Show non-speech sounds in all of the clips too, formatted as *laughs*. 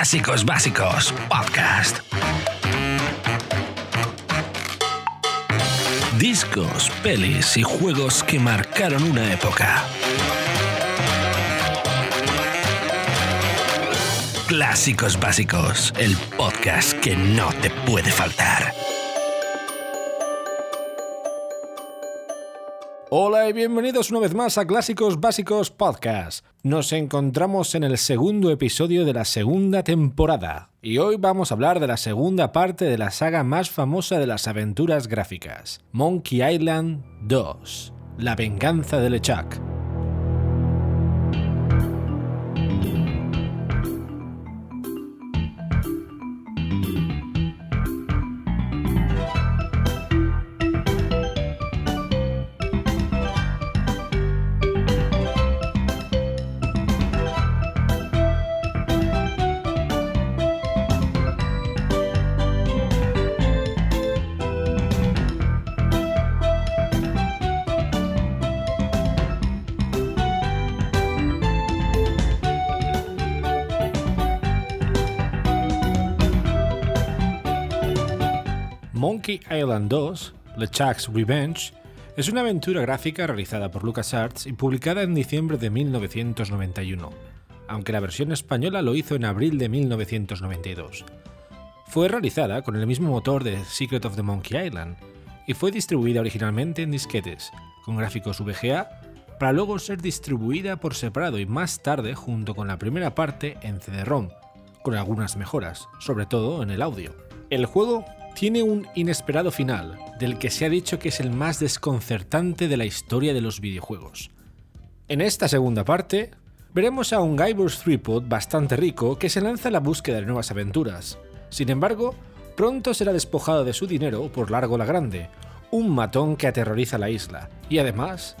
Clásicos Básicos Podcast. Discos, pelis y juegos que marcaron una época. Clásicos Básicos, el podcast que no te puede faltar. Hola y bienvenidos una vez más a Clásicos Básicos Podcast. Nos encontramos en el segundo episodio de la segunda temporada y hoy vamos a hablar de la segunda parte de la saga más famosa de las aventuras gráficas, Monkey Island 2, La venganza de LeChuck. 2, LeChuck's Revenge, es una aventura gráfica realizada por LucasArts y publicada en diciembre de 1991, aunque la versión española lo hizo en abril de 1992. Fue realizada con el mismo motor de Secret of the Monkey Island y fue distribuida originalmente en disquetes, con gráficos VGA, para luego ser distribuida por separado y más tarde junto con la primera parte en CD-ROM, con algunas mejoras, sobre todo en el audio. El juego tiene un inesperado final, del que se ha dicho que es el más desconcertante de la historia de los videojuegos. En esta segunda parte, veremos a un Guybrush Threepwood bastante rico que se lanza a la búsqueda de nuevas aventuras. Sin embargo, pronto será despojado de su dinero por Largo la Grande, un matón que aterroriza la isla, y además,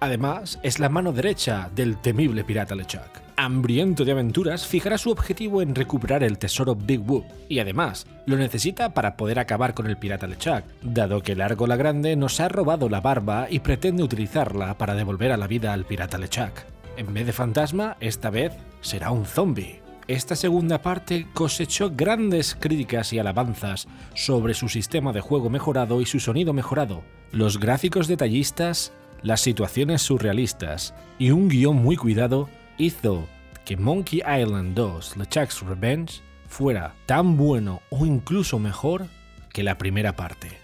además es la mano derecha del temible pirata LeChuck hambriento de aventuras, fijará su objetivo en recuperar el tesoro Big Whoop, y además lo necesita para poder acabar con el pirata LeChuck, dado que Largo la Grande nos ha robado la barba y pretende utilizarla para devolver a la vida al pirata LeChuck. En vez de fantasma, esta vez será un zombie. Esta segunda parte cosechó grandes críticas y alabanzas sobre su sistema de juego mejorado y su sonido mejorado, los gráficos detallistas, las situaciones surrealistas y un guion muy cuidado hizo que Monkey Island 2 LeChuck's Revenge fuera tan bueno o incluso mejor que la primera parte.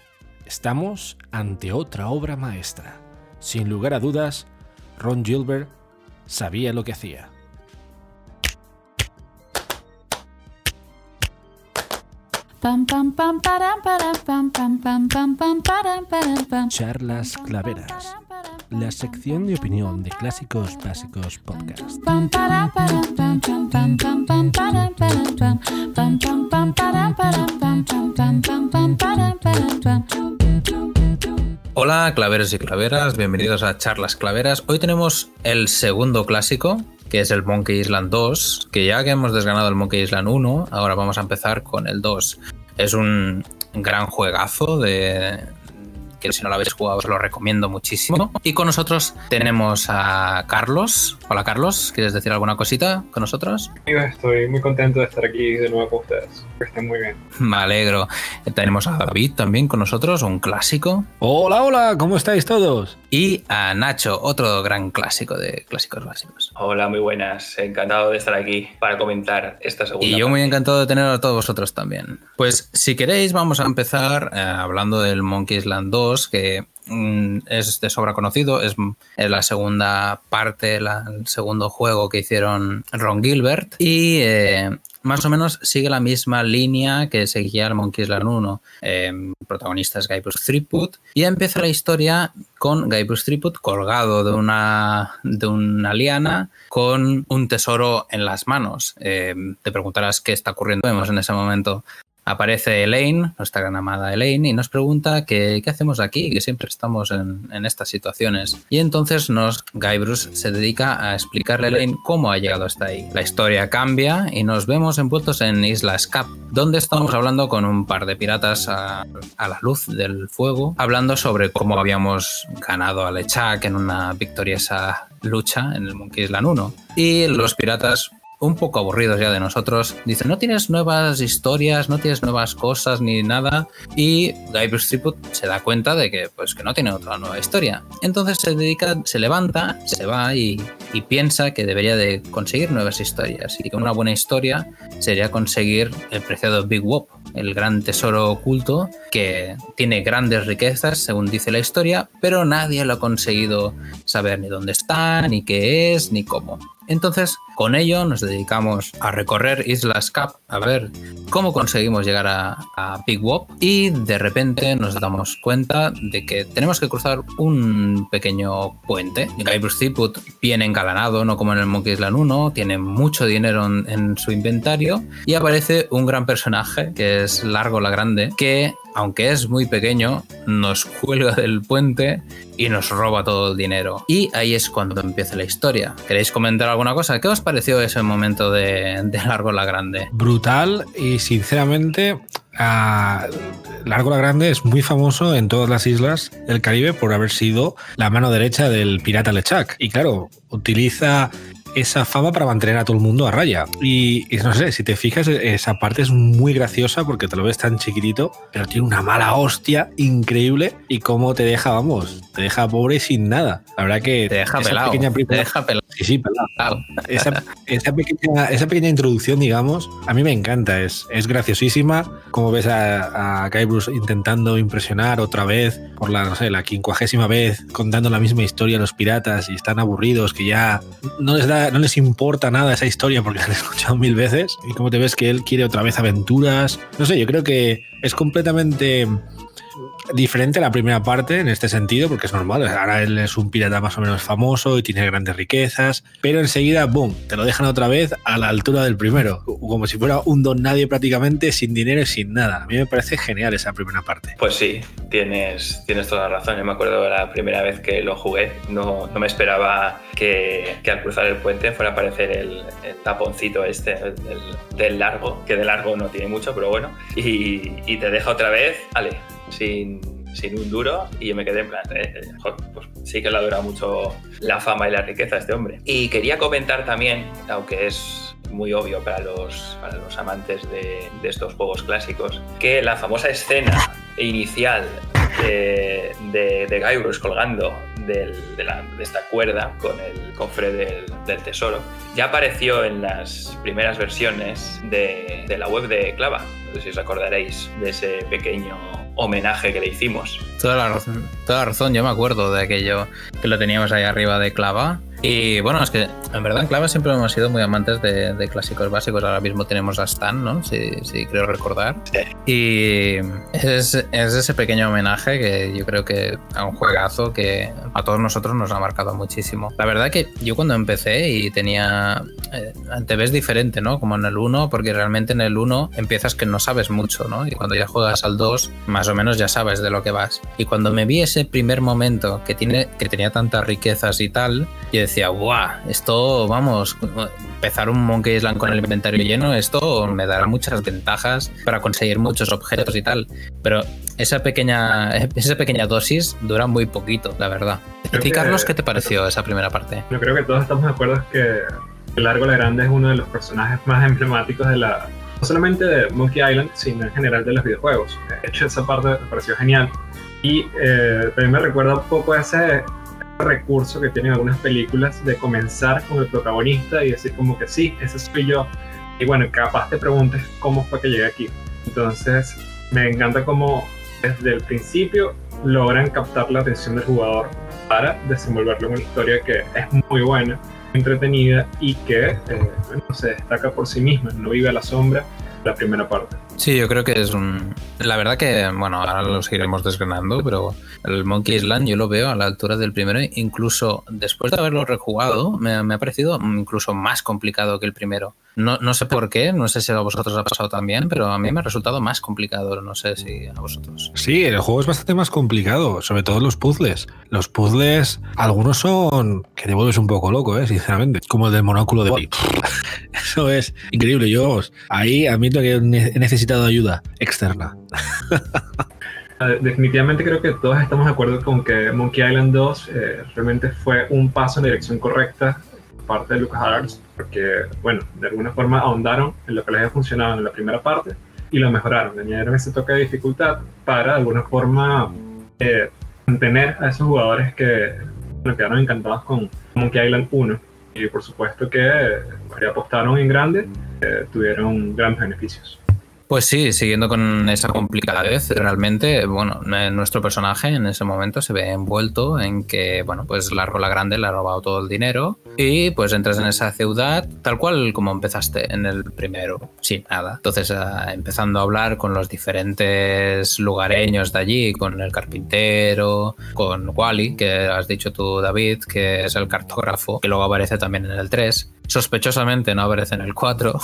Estamos ante otra obra maestra. Sin lugar a dudas, Ron Gilbert sabía lo que hacía. Charlas Claveras la sección de opinión de Clásicos Básicos Podcast. Hola claveros y claveras, bienvenidos a Charlas Claveras. Hoy tenemos el segundo clásico, que es el Monkey Island 2, que ya que hemos desganado el Monkey Island 1, ahora vamos a empezar con el 2. Es un gran juegazo de, que si no lo habéis jugado os lo recomiendo muchísimo. Y con nosotros tenemos a Carlos. Hola Carlos, ¿quieres decir alguna cosita con nosotros? Estoy muy contento de estar aquí de nuevo con ustedes. Que estén muy bien. Me alegro. Tenemos a David también con nosotros, un clásico. Hola, hola, ¿cómo estáis todos? Y a Nacho, otro gran clásico de clásicos básicos. Hola, muy buenas. Encantado de estar aquí para comentar esta segunda. Y yo muy encantado de tener a todos vosotros también. Pues si queréis vamos a empezar eh, hablando del Monkey Island 2 que es de sobra conocido, es, la segunda parte, el segundo juego que hicieron Ron Gilbert y eh, más o menos sigue la misma línea que seguía el Monkey Island 1. el protagonista es Guybrush Threepwood y empieza la historia con Guybrush Threepwood colgado de una, de una liana con un tesoro en las manos. Eh, te preguntarás qué está ocurriendo. En ese momento aparece Elaine, nuestra gran amada Elaine, y nos pregunta qué hacemos aquí, que siempre estamos en, estas situaciones. Y entonces nos, Guybrush se dedica a explicarle a Elaine cómo ha llegado hasta ahí. La historia cambia y nos vemos envueltos en Isla Scap, donde estamos hablando con un par de piratas a, la luz del fuego, hablando sobre cómo habíamos ganado a LeChuck en una victoriosa lucha en el Monkey Island 1. Y los piratas un poco aburridos ya de nosotros. Dicen, no tienes nuevas historias, no tienes nuevas cosas ni nada. Y Guybrush Threepwood se da cuenta de que, pues, que no tiene otra nueva historia. Entonces se dedica, se levanta, se va y, y piensa que debería de conseguir nuevas historias. Y que una buena historia sería conseguir el preciado Big Wop, el gran tesoro oculto que tiene grandes riquezas, según dice la historia, pero nadie lo ha conseguido saber ni dónde está, ni qué es, ni cómo. Entonces, con ello nos dedicamos a recorrer Islas Cap, a ver cómo conseguimos llegar a, Big Wop y de repente nos damos cuenta de que tenemos que cruzar un pequeño puente. Guybrush Threepwood viene engalanado, no como en el Monkey Island 1, tiene mucho dinero en, en su inventario y aparece un gran personaje que es Largo la Grande, que aunque es muy pequeño, nos cuelga del puente y nos roba todo el dinero. Y ahí es cuando empieza la historia. ¿Queréis comentar alguna cosa? ¿Qué os pareció ese momento de, de Largo la Grande? Brutal y sinceramente a Largo la Grande es muy famoso en todas las islas del Caribe por haber sido la mano derecha del pirata Lechak. Y claro, utiliza esa fama para mantener a todo el mundo a raya. Y, y, no sé, si te fijas, esa parte es muy graciosa porque te lo ves tan chiquitito, pero tiene una mala hostia increíble y cómo te deja, vamos, te deja pobre sin nada. La verdad que Te deja esa pelado. pequeña Te deja pelado. Sí, sí, pelado. Esa, esa pequeña, esa pequeña introducción, digamos, a mí me encanta. Es, es graciosísima. Como ves a, a Guybrush intentando impresionar otra vez por la, no sé, la quincuagésima vez contando la misma historia a los piratas y están aburridos, que ya no les, da, no les importa nada esa historia porque la han escuchado mil veces. Y como te ves que él quiere otra vez aventuras. No sé, yo creo que es completamente diferente a la primera parte en este sentido, porque es normal. Ahora él es un pirata más o menos famoso y tiene grandes riquezas, pero enseguida, boom, te lo dejan otra vez a la altura del primero, como si fuera un don nadie prácticamente, sin dinero y sin nada. A mí me parece genial esa primera parte. Pues sí, tienes, tienes toda la razón. Yo me acuerdo la primera vez que lo jugué, no, no me esperaba que, que, al cruzar el puente fuera a aparecer el, el taponcito este del, largo, que de largo no tiene mucho, pero bueno, y, y te deja otra vez, ale, sin, sin un duro y me quedé en plan, eh, eh, pues sí que le ha mucho la fama y la riqueza a este hombre. Y quería comentar también, aunque es muy obvio para los, para los amantes de, de estos juegos clásicos, que la famosa escena inicial de, de, colgando de, la, esta cuerda con el cofre del, del, tesoro ya apareció en las primeras versiones de, de la web de Clava. No sé si os acordaréis de ese pequeño homenaje que le hicimos. Toda la razón, toda razón, yo me acuerdo de aquello que lo teníamos ahí arriba de Clava. Y bueno, es que en verdad en Clava siempre hemos sido muy amantes de, de clásicos básicos. Ahora mismo tenemos a Stan, ¿no? Si, si creo recordar. Y es, es, ese pequeño homenaje que yo creo que a un juegazo que a todos nosotros nos ha marcado muchísimo. La verdad que yo cuando empecé y tenía... Eh, te ves diferente, ¿no? Como en el 1, porque realmente en el 1 empiezas que no sabes mucho, ¿no? Y cuando ya juegas al 2, más o menos ya sabes de lo que vas. Y cuando me vi ese primer momento que, tiene, que tenía tantas riquezas y tal, yo decía, ¡guau! Esto, vamos, empezar un Monkey Island con el inventario lleno, esto me dará muchas ventajas para conseguir muchos objetos y tal. Pero esa pequeña, *laughs* esa pequeña dosis dura muy poquito, la verdad. ¿Y Carlos, qué te pareció esa primera parte? Yo creo que todos estamos de acuerdo que el Largo la Grande es uno de los personajes más emblemáticos de la, no solamente de Monkey Island, sino en general de los videojuegos. De hecho, esa parte me pareció genial. Y eh, también me recuerda un poco ese, recurso que tienen algunas películas de comenzar con el protagonista y decir como que sí, ese soy yo. Y bueno, capaz te preguntes cómo fue que llegué aquí. Entonces, me encanta cómo desde el principio logran captar la atención del jugador para desenvolverlo en una historia que es muy buena, entretenida y que eh, bueno, se destaca por sí misma, no vive a la sombra la primera parte. Sí, yo creo que es un... La verdad que, bueno, ahora lo seguiremos desgranando, pero el Monkey Island yo lo veo a la altura del primero, incluso después de haberlo rejugado, me, me ha parecido incluso más complicado que el primero. No, no, sé por qué, no sé si a vosotros ha pasado también, pero a mí me ha resultado más complicado, no sé si a vosotros. Sí, el juego es bastante más complicado, sobre todo los puzzles. Los puzzles, algunos son que te vuelves un poco loco, ¿eh? sinceramente, como el del monóculo de *laughs* Eso es increíble. Yo ahí admito que he necesitado ayuda externa. Definitivamente creo que todos estamos de acuerdo con que Monkey Island 2 eh, realmente fue un paso en la dirección correcta parte de LucasArts, porque, bueno, de alguna forma ahondaron en lo que les había funcionado en la primera parte y lo mejoraron, añadieron ese toque de dificultad para de alguna forma eh, mantener a esos jugadores que quedaron encantados con Monkey Island 1 y por supuesto que eh, apostaron en grande, eh, tuvieron grandes beneficios. Pues sí, siguiendo con esa complicadez, realmente, bueno, nuestro personaje en ese momento se ve envuelto en que, bueno, pues la rola grande le ha robado todo el dinero y pues entras en esa ciudad tal cual como empezaste en el primero, sin nada. Entonces, ah, empezando a hablar con los diferentes lugareños de allí, con el carpintero, con Wally, que has dicho tú, David, que es el cartógrafo, que luego aparece también en el 3 sospechosamente no aparece en el 4.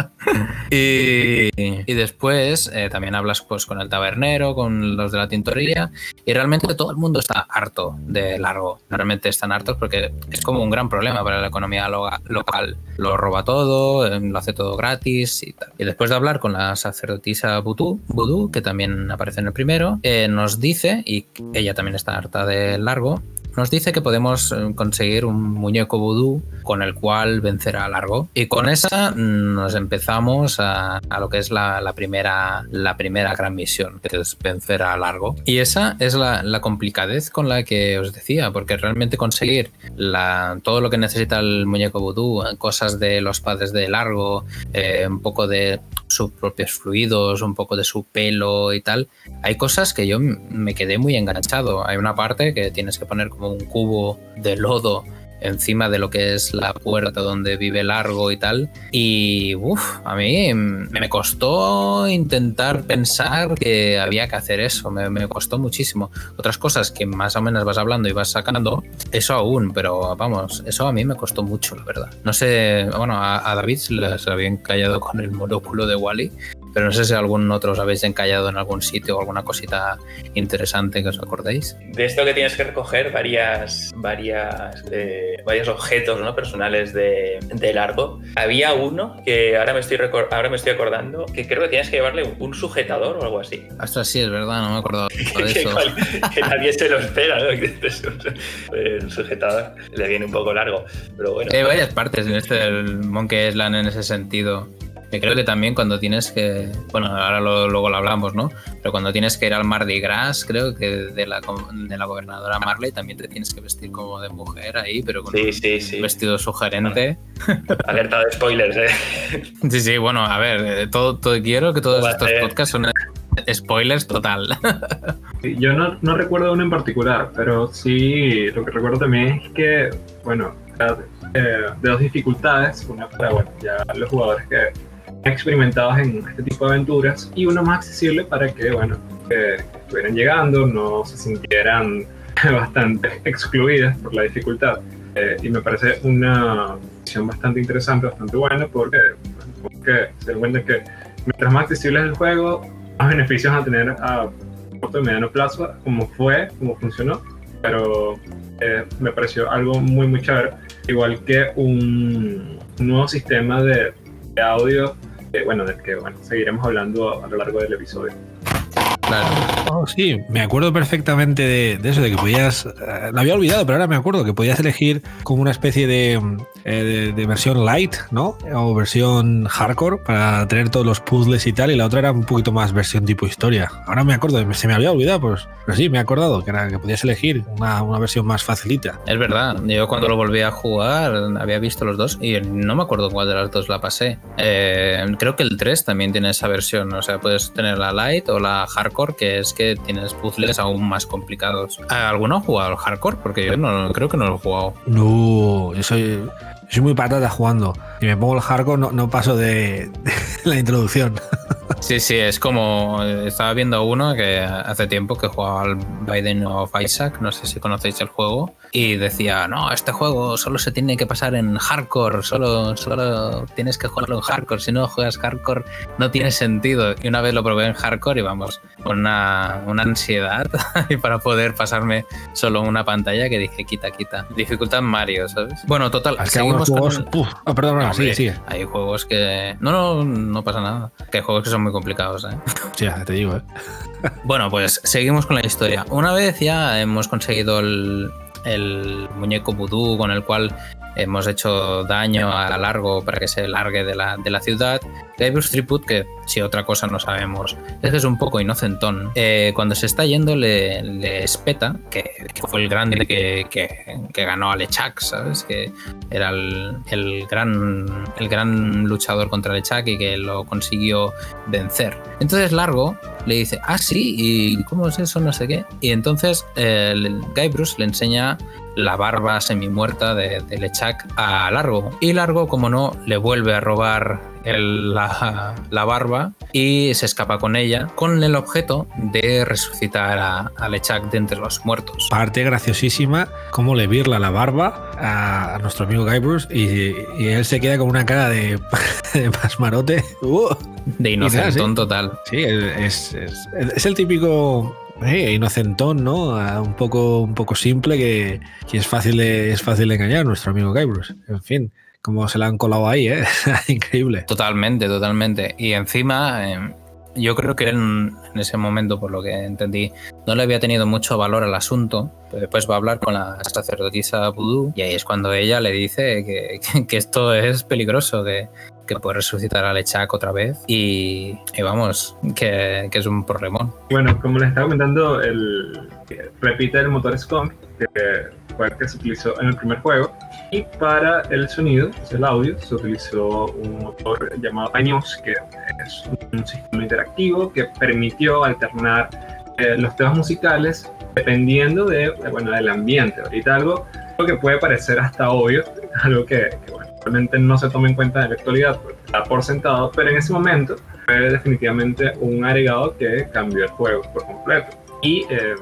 *laughs* y, después eh, también hablas pues, con el tabernero, con los de la tintorería, y realmente todo el mundo está harto de largo. Realmente están hartos porque es como un gran problema para la economía local. Lo roba todo, eh, lo hace todo gratis y tal. Y después de hablar con la sacerdotisa Voodoo, que también aparece en el primero, eh, nos dice, y ella también está harta de largo, nos dice que podemos eh, conseguir un muñeco vudú con el cual vencer a Largo. Y con esa mm, nos empezamos a, lo que es la, primera, la primera gran misión, que es vencer a Largo. Y esa es la, complicadez con la que os decía, porque realmente conseguir todo lo que necesita el muñeco vudú, cosas de los padres de Largo, eh, un poco de sus propios fluidos, un poco de su pelo y tal, hay cosas que yo me quedé muy enganchado. Hay una parte que tienes que poner como un cubo de lodo encima de lo que es la puerta donde vive Largo y tal. Y uff, a mí me costó intentar pensar que había que hacer eso, me, costó muchísimo. Otras cosas que más o menos vas hablando y vas sacando, eso aún, pero vamos, eso a mí me costó mucho, la verdad. No sé, bueno, a, David se le había encallado con el monóculo de Wally, pero no sé si algún otro os habéis encallado en algún sitio o alguna cosita interesante que os acordéis. De esto que tienes que recoger varias, varias, eh, varios objetos ¿no? personales de, de, largo. Había uno que ahora me, estoy ahora me estoy acordando que creo que tienes que llevarle un, sujetador o algo así. Hasta sí, es verdad, no me acuerdo *laughs* de eso. que, nadie se lo espera, ¿no? El sujetador le viene un poco largo, pero bueno. Hay varias partes en este del Monkey Island en ese sentido. Yo creo que también cuando tienes que, bueno, ahora luego lo hablamos, ¿no? Pero cuando tienes que ir al Mardi Gras, creo que de la, de la gobernadora Marley también te tienes que vestir como de mujer ahí, pero con un vestido sugerente. Alerta de spoilers, ¿eh? *laughs* Sí, sí, bueno, a ver, eh, todo, todo quiero que todos estos podcasts son spoilers total. *laughs* Yo no, no recuerdo uno en particular, pero sí, lo que recuerdo también es que, bueno, eh, de dos dificultades, una para, bueno, ya los jugadores que experimentados en este tipo de aventuras y uno más accesible para que, bueno, estuvieran llegando, no se sintieran *laughs* bastante excluidas por la dificultad. Eh, y me parece una decisión bastante interesante, bastante buena, porque, porque se dan cuenta que mientras más accesible es el juego, más beneficios a tener a corto y mediano plazo, como fue, como funcionó, pero eh, me pareció algo muy, muy chévere. Igual que un, nuevo sistema de, de audio bueno, del que bueno, seguiremos hablando a lo largo del episodio. Claro. Oh, sí, me acuerdo perfectamente de, eso, de que podías. Eh, lo había olvidado, pero ahora me acuerdo que podías elegir como una especie de, eh, de, versión light, ¿no? O versión hardcore para tener todos los puzzles y tal. Y la otra era un poquito más versión tipo historia. Ahora me acuerdo, se me había olvidado, pues, pero sí, me he acordado que, era, que podías elegir una, una versión más facilita. Es verdad, yo cuando lo volví a jugar había visto los dos y no me acuerdo cuál de las dos la pasé. Eh, creo que el 3 también tiene esa versión, o sea, puedes tener la light o la hardcore, que es que tienes puzzles aún más complicados. ¿Alguno ha jugado al hardcore? Porque yo no creo que no lo he jugado. No, yo soy soy muy patata jugando. Y me pongo el hardcore, no, no paso de, la introducción. Sí, sí, es como. Estaba viendo uno que hace tiempo que jugaba al Biden of Isaac, no sé si conocéis el juego, y decía: No, este juego solo se tiene que pasar en hardcore, solo, solo tienes que jugarlo en hardcore. Si no juegas hardcore, no tiene sentido. Y una vez lo probé en hardcore y vamos, con una, una ansiedad *laughs* para poder pasarme solo una pantalla que dije: Quita, quita. Dificultad Mario, ¿sabes? Bueno, total, seguimos juegos, ah, perdón, sí, sí. Hay juegos que. No, no, no pasa nada. Que hay juegos que son muy complicados, ¿eh? *laughs* Sí, te digo, ¿eh? bueno, pues seguimos con la historia. Una vez ya hemos conseguido el, muñeco vudú con el cual hemos hecho daño a largo para que se largue de la, de la ciudad. Guybrush Threepwood, que si otra cosa no sabemos, es que es un poco inocentón. Eh, cuando se está yendo le, le espeta, que, fue el grande que, que, ganó a Lechak, ¿sabes? Que era el, el gran, el gran luchador contra Lechak y que lo consiguió vencer. Entonces Largo le dice, ah, sí, ¿y cómo es eso? No sé qué. Y entonces eh, el Guybrush le enseña la barba semi-muerta de, de Lechak a Largo. Y Largo, como no, le vuelve a robar el- la, la barba y se escapa con ella con el objeto de resucitar a, a Lechak de entre los muertos. Parte graciosísima, cómo le virla la barba a, a nuestro amigo Guybrush y, y él se queda con una cara de, *laughs* de pasmarote. Uh. De inocentón sí. total. Sí, es, es- es el típico eh, inocentón, ¿no? Un poco, un poco simple que, que es, fácil de, es fácil de engañar, nuestro amigo Guybrush. En fin, como se la han colado ahí, ¿eh? *laughs* Increíble. Totalmente, totalmente. Y encima, eh, yo creo que él en, en ese momento, por lo que entendí, no le había tenido mucho valor al asunto. Pero después va a hablar con la sacerdotisa Voodoo y ahí es cuando ella le dice que, que- *laughs* que esto es peligroso, que, que puede resucitar a Lechak otra vez. Y, y vamos, que, que es un problemón. Bueno, como les estaba comentando, el, repite el motor Skunk, que el que se utilizó en el primer juego. Y para el sonido, el audio, se utilizó un motor llamado iNews, que es un sistema interactivo que permitió alternar eh, los temas musicales dependiendo de, bueno, del ambiente. Ahorita algo, algo que puede parecer hasta obvio, *laughs* algo que, que, bueno, realmente no se toma en cuenta en la actualidad, porque está por sentado, pero en ese momento fue definitivamente un agregado que cambió el juego por completo. Y eh,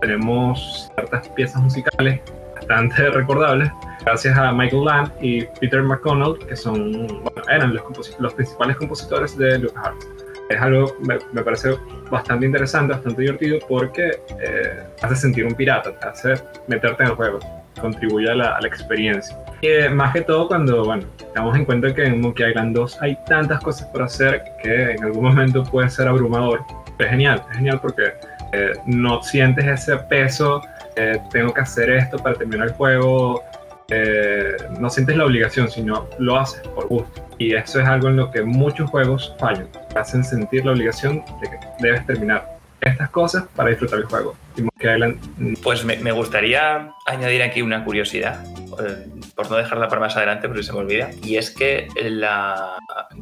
tenemos ciertas piezas musicales bastante recordables gracias a Michael Land y Peter McConnell, que son, bueno, eran los, los principales compositores de LucasArts. Es algo, me, me parece bastante interesante, bastante divertido, porque eh, hace sentir un pirata, te hace meterte en el juego, contribuye a la, a la experiencia. Y eh, más que todo cuando, bueno, tenemos en cuenta que en Monkey Island 2 hay tantas cosas por hacer que en algún momento puede ser abrumador. Es genial, es genial porque eh, no sientes ese peso, eh, tengo que hacer esto para terminar el juego, eh, no sientes la obligación, sino lo haces por gusto. Y eso es algo en lo que muchos juegos fallan, hacen sentir la obligación de que debes terminar estas cosas para disfrutar el juego. Mm, Pues me, gustaría añadir aquí una curiosidad, eh, por no dejarla para más adelante, porque se me olvida, y es que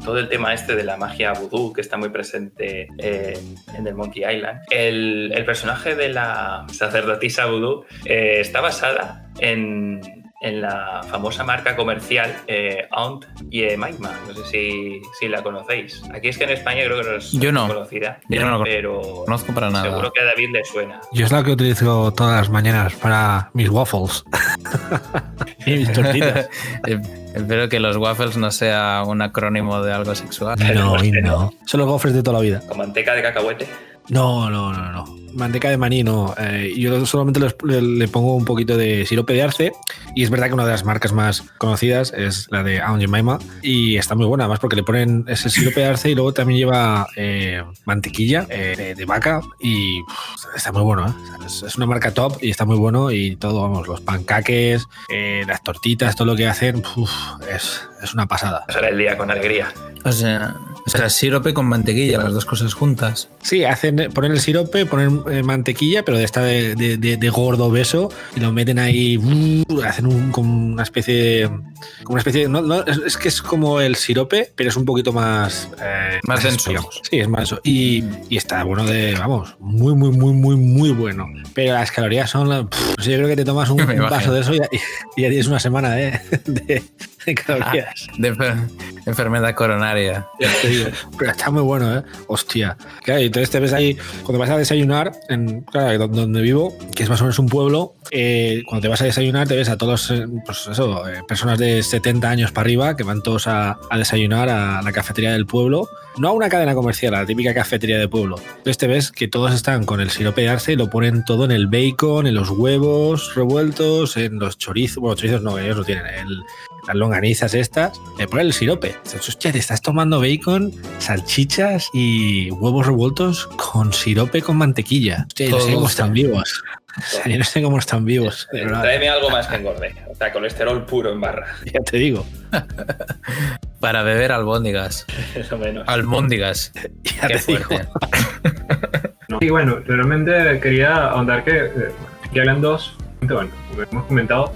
todo el tema este de la magia vudú que está muy presente eh, en el Monkey Island, el, el personaje de la sacerdotisa vudú eh, está basada en, en la famosa marca comercial eh, Aunt Jemima. No sé si, si la conocéis. Aquí es que en España creo que no es Yo no. conocida, Yo no la pero conozco para nada. seguro que a David le suena. Yo es la que utilizo todas las mañanas para mis waffles. *laughs* y mis tortitas. *laughs* Espero que los waffles no sea un acrónimo de algo sexual. No, y no. Son los gofres de toda la vida. Con manteca de cacahuete. No, no, no, no. Manteca de maní no. Eh, yo solamente les- le, le pongo un poquito de sirope de arce. Y es verdad que una de las marcas más conocidas es la de Aunt Jemima. Y está muy buena, además porque le ponen ese sirope de arce y luego también lleva eh, mantequilla eh, de, de vaca. Y está muy bueno, ¿eh? Es, es una marca top y está muy bueno. Y todo, vamos, los pancaques, eh, las tortitas, todo lo que hacen, es, es una pasada. Pasar el día con alegría. O sea, o sea, sirope con mantequilla, las dos cosas juntas. Sí, hacen, ponen el sirope, ponen eh, mantequilla, pero de esta de, de- de- de gordo beso, y lo meten ahí, uh, hacen un, como una especie. Como una especie de- no, no, es, es que es como el sirope, pero es un poquito más. eh, Más denso. digamos. Sí, es más denso. Y, y está bueno de. Vamos, muy, muy, muy, muy, muy bueno. Pero las calorías son. pff, yo creo que te tomas un, *laughs* vaso de eso y ya, y ya tienes una semana *laughs* de, *laughs* de- de enfer- enfermedad coronaria. Pero está muy bueno, ¿eh? Hostia. Claro, y entonces te ves ahí, cuando vas a desayunar, en, claro, donde, donde vivo, que es más o menos un pueblo, eh, cuando te vas a desayunar te ves a todos, eh, pues eso, eh, personas de 70 años para arriba que van todos a, a desayunar a la cafetería del pueblo. No a una cadena comercial, a la típica cafetería de pueblo. Entonces te ves que todos están con el sirope de arce y lo ponen todo en el bacon, en los huevos revueltos, en los chorizos. Bueno, chorizos no, ellos no tienen. El, las longanizas estas, le ponen el sirope. Dices, Hostia, te estás tomando bacon, salchichas y huevos revueltos con sirope con mantequilla. Hostia, yo no sé cómo están vivos. O *laughs* sea, yo no sé cómo están vivos. Tráeme algo más que engorde. sea, colesterol puro en barra. *laughs* Ya te digo. *laughs* Para beber albóndigas. Eso menos. Almóndigas. Ya Qué te digo. fuerte. ¿no? Y bueno, realmente quería ahondar que eh, Monkey Island 2, bueno, como hemos comentado,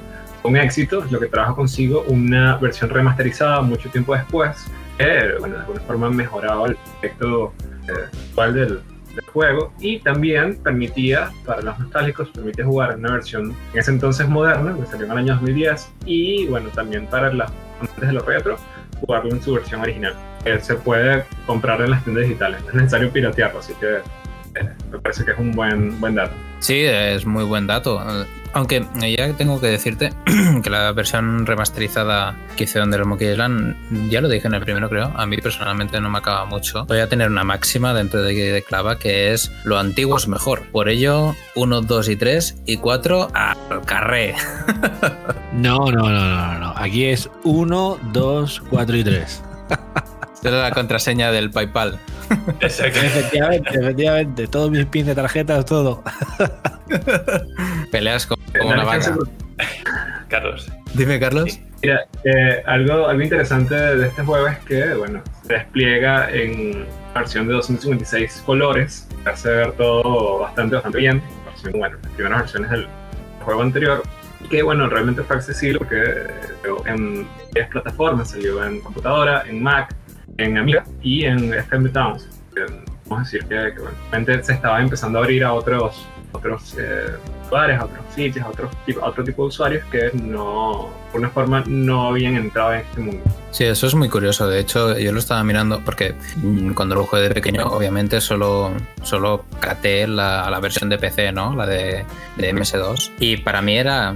un éxito, lo que trajo consigo una versión remasterizada mucho tiempo después, que bueno, de alguna forma mejoraba el efecto eh, actual del, del juego y también permitía, para los nostálgicos, permite jugar una versión en ese entonces moderna, que salió en el año 2010, y bueno, también para los amantes de los retro, jugarlo en su versión original. que se puede comprar en las tiendas digitales, no es necesario piratearlo, así que eh, me parece que es un buen, buen dato. Sí, es muy buen dato. Aunque ya tengo que decirte *clears throat* que la versión remasterizada que hicieron del Monkey Island, ya lo dije en el primero creo, a mí personalmente no me acaba mucho. Voy a tener una máxima dentro de, de Clava que es lo antiguo es mejor. Por ello, 1, 2 y 3 y 4 al carré. *laughs* No, no, no, no, no, no. Aquí es 1, 2, 4 y 3. *laughs* Es la contraseña del PayPal. *laughs* Efectivamente, efectivamente. Todos mis pins de tarjetas, todo. *laughs* Peleas como, Eh, una vaca. *laughs* Carlos. Dime, Carlos. Mira, eh, algo, algo interesante de este juego es que, bueno, se despliega en versión de 256 colores, hace ver todo bastante, bastante bien, bueno, las primeras versiones del juego anterior, y que, bueno, realmente fue accesible porque salió en varias plataformas, salió en computadora, en Mac, en Amiga y en FM Towns. Vamos a decir que, que, bueno, se estaba empezando a abrir a otros otros eh, lugares, a otros sitios, a otros a otro tipo de usuarios que no, por una forma, no habían entrado en este mundo. Sí, eso es muy curioso. De hecho, yo lo estaba mirando porque mm, cuando lo jugué de pequeño, obviamente solo, solo caté la, la versión de PC, ¿no? La de, de MS2. Y para mí era,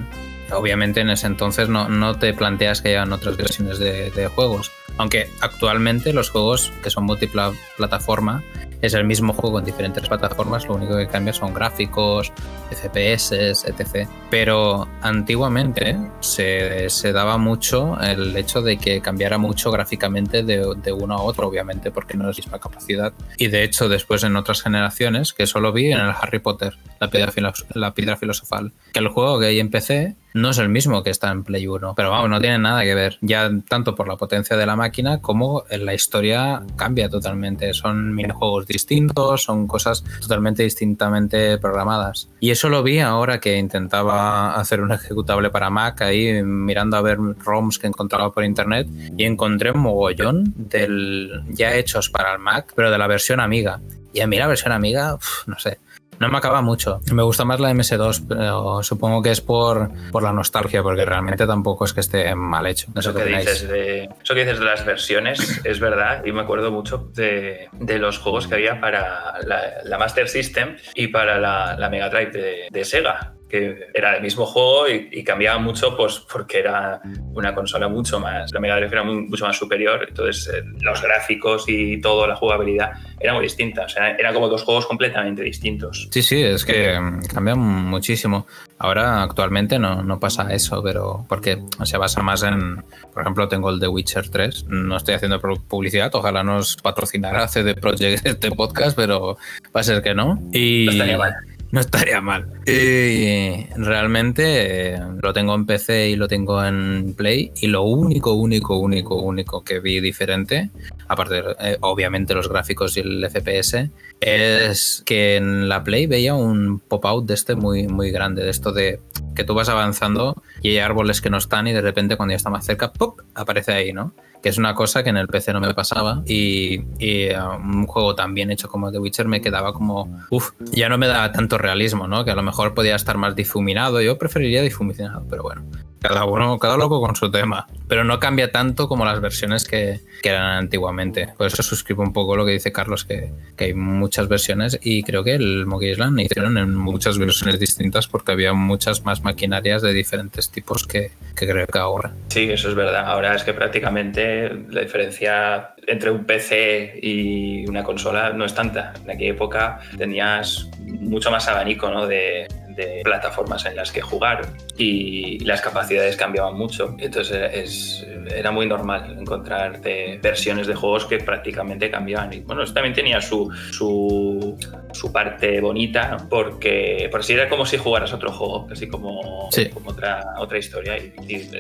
obviamente en ese entonces no, no te planteas que hayan otras versiones de, de juegos. Aunque actualmente los juegos que son multiplataforma es el mismo juego en diferentes plataformas, lo único que cambia son gráficos, FPS, etc. Pero antiguamente se, daba mucho el hecho de que cambiara mucho gráficamente de, uno a otro, obviamente, porque no es misma capacidad. Y de hecho, después en otras generaciones, que solo vi en el Harry Potter, la piedra, la piedra filosofal, que el juego que en PC no es el mismo que está en Play 1, pero vamos, no tiene nada que ver, ya tanto por la potencia de la máquina como en la historia cambia totalmente, son minijuegos distintos, son cosas totalmente distintamente programadas. Y eso lo vi ahora que intentaba hacer un ejecutable para Mac, ahí mirando a ver ROMs que encontraba por internet y encontré un mogollón del ya hechos para el Mac, pero de la versión Amiga. Y a mí la versión Amiga, no sé, no me acaba mucho. Me gusta más la MS2, pero supongo que es por, por la nostalgia, porque realmente tampoco es que esté mal hecho. No eso, que dices de, eso que dices de las versiones es verdad. Y me acuerdo mucho de, de los juegos que había para la, la Master System y para la, la Mega Drive de, de Sega que era el mismo juego y, y, cambiaba mucho pues porque era una consola mucho más, la Mega Drive era muy, mucho más superior, entonces eh, los gráficos y toda la jugabilidad era muy distinta, o sea, eran como dos juegos completamente distintos. Sí, sí, es que cambian muchísimo. Ahora actualmente no, no pasa eso, pero porque se basa más en, por ejemplo, tengo el The Witcher 3, no estoy haciendo publicidad, ojalá nos patrocinara CD Projekt este podcast, pero va a ser que no. Y... No estaría mal. *laughs* No estaría mal. Y realmente eh, lo tengo en PC y lo tengo en Play. Y lo único, único, único, único que vi diferente, aparte de, eh, obviamente los gráficos y el FPS, es que en la Play veía un pop-out de este muy, muy grande, de esto de que tú vas avanzando y hay árboles que no están y de repente cuando ya está más cerca, ¡pop! aparece ahí, ¿no? Que es una cosa que en el PC no me pasaba y, uh, un juego tan bien hecho como The Witcher me quedaba como, uff, ya no me da tanto realismo, ¿no? Que a lo mejor podía estar más difuminado, yo preferiría difuminado, pero bueno, cada uno, cada loco con su tema, pero no cambia tanto como las versiones que, que eran antiguamente. Por eso suscribo un poco lo que dice Carlos, que, que hay muchas versiones y creo que el Monkey Island hicieron en muchas versiones distintas porque había muchas más maquinarias de diferentes tipos que, que creo que ahora. Sí, eso es verdad. Ahora es que prácticamente la diferencia entre un PC y una consola no es tanta. En aquella época tenías mucho más abanico ¿no? de, de, plataformas en las que jugar y las capacidades cambiaban mucho. Entonces es, era muy normal encontrar versiones de juegos que prácticamente cambiaban. Y bueno, eso también tenía su, su, su parte bonita, porque por así era como si jugaras otro juego, casi como, como otra, otra historia. Y,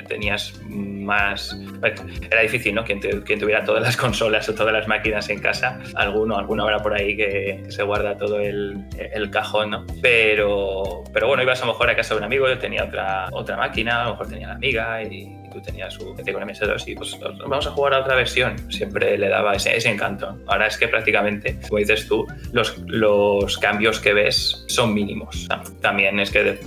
tenías más. Era difícil, ¿no? Quien, tuviera todas las consolas o todas las máquinas en casa, alguno, alguna hora por ahí que, se guarda todo el, el, cajón, ¿no? Pero, pero bueno, ibas a lo mejor a casa de un amigo, yo tenía otra, otra máquina, a lo mejor tenía la amiga y tú tenías su gente con MS2 y pues vamos a jugar a otra versión. Siempre le daba ese, ese encanto. Ahora es que prácticamente, como dices tú, los, los cambios que ves son mínimos. También es que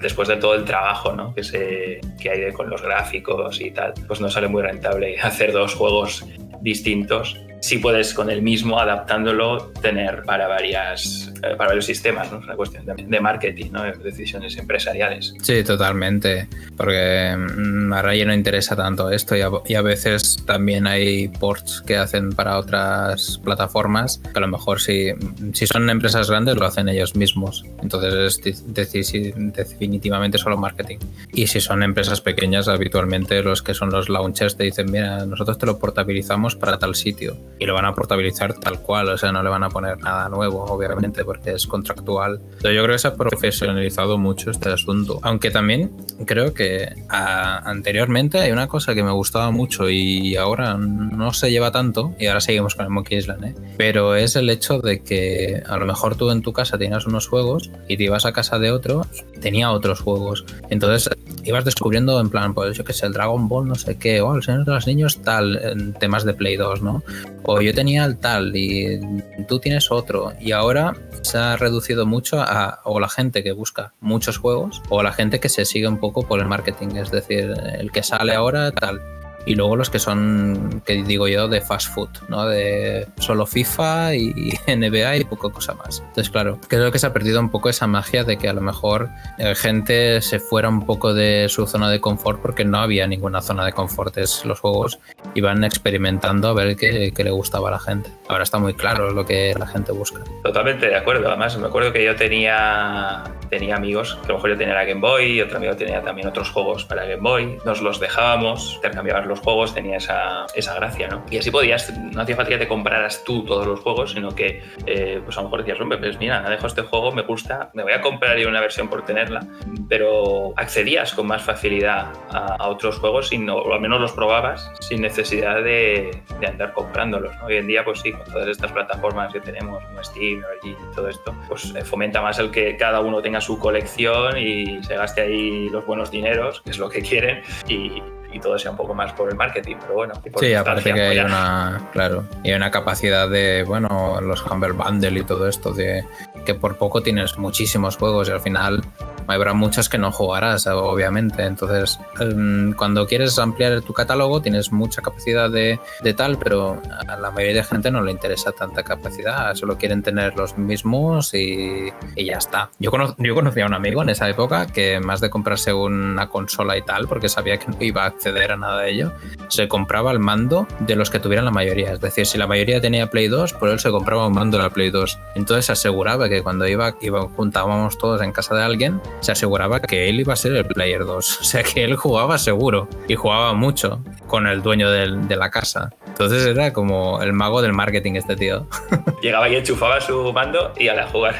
después de todo el trabajo ¿no? que, se, que hay con los gráficos y tal, pues no sale muy rentable *laughs* hacer dos juegos distintos si puedes con el mismo, adaptándolo, tener para, varias, eh, para varios sistemas, ¿no? Es una cuestión de, marketing, ¿no? De decisiones empresariales. Sí, totalmente, porque mm, a Rayo no interesa tanto esto y a, veces también hay ports que hacen para otras plataformas que a lo mejor si, si son empresas grandes lo hacen ellos mismos, entonces es definitivamente solo marketing. Y si son empresas pequeñas, habitualmente los que son los launchers te dicen, mira, nosotros te lo portabilizamos para tal sitio y lo van a portabilizar tal cual, o sea, no le van a poner nada nuevo, obviamente, porque es contractual. Yo creo que se ha profesionalizado mucho este asunto, aunque también creo que anteriormente hay una cosa que me gustaba mucho y ahora no se lleva tanto, y ahora seguimos con el Monkey Island, ¿eh? pero es el hecho de que a lo mejor tú en tu casa tenías unos juegos y te ibas a casa de otro, tenía otros juegos. Entonces ibas descubriendo en plan, pues yo que sé, el Dragon Ball, no sé qué, o el Señor de los Niños, tal, en temas de Play 2, ¿no? O yo tenía el tal y tú tienes otro. Y ahora se ha reducido mucho a o la gente que busca muchos juegos o la gente que se sigue un poco por el marketing. Es decir, el que sale ahora, tal y luego los que son, que digo yo, de fast food, ¿no? De solo FIFA y *laughs* NBA y poco cosa más. Entonces, claro, creo que se ha perdido un poco esa magia de que a lo mejor la gente se fuera un poco de su zona de confort porque no había ninguna zona de confort. Es los juegos iban experimentando a ver qué, qué le gustaba a la gente. Ahora está muy claro lo que la gente busca. Totalmente de acuerdo. Además, me acuerdo que yo tenía, tenía amigos, que a lo mejor yo tenía la Game Boy otro amigo tenía también otros juegos para Game Boy. Nos los dejábamos, intercambiarlos los juegos tenía esa, esa, gracia, ¿no? Y así podías, no hacía falta que te compraras tú todos los juegos, sino que eh, pues a lo mejor decías, hombre, pues mira, dejo este juego, me gusta, me voy a comprar yo una versión por tenerla, pero accedías con más facilidad a, otros juegos no, o al menos los probabas sin necesidad de, de andar comprándolos, ¿no? Hoy en día, pues sí, con todas estas plataformas que tenemos, como Steam, y todo esto, pues eh, fomenta más el que cada uno tenga su colección y se gaste ahí los buenos dineros, que es lo que quieren, y, y todo sea un poco más por el marketing, pero bueno. Sí, aparte que hay una, claro, y hay una capacidad de, bueno, los Humble Bundle y todo esto, de que por poco tienes muchísimos juegos y al final habrá muchos que no jugarás, obviamente. Entonces, em, cuando quieres ampliar tu catálogo, tienes mucha capacidad de, de, tal, pero a la mayoría de gente no le interesa tanta capacidad, solo quieren tener los mismos y, y ya está. Yo, cono yo conocí a un amigo en esa época que más de comprarse una consola y tal, porque sabía que no iba a acceder a nada de ello, se compraba el mando de los que tuvieran la mayoría. Es decir, si la mayoría tenía Play 2, por él se compraba un mando de la Play 2. Entonces se aseguraba que cuando iba, iba juntábamos todos en casa de alguien, se aseguraba que él iba a ser el player 2. *laughs* O sea que él jugaba seguro y jugaba mucho con el dueño de la casa. Entonces era como el mago del marketing este tío. *laughs* Llegaba y enchufaba su mando y a la jugar.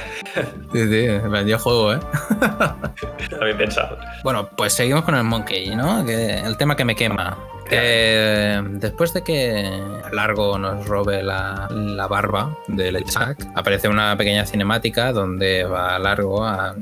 Sí, sí, vendió juego, ¿eh? *laughs* Bien pensado. Bueno, pues seguimos con el Monkey, ¿no? Que el tema que me quema. Eh, después de que Largo nos robe la, barba de Lechak, aparece una pequeña cinemática donde va Largo a,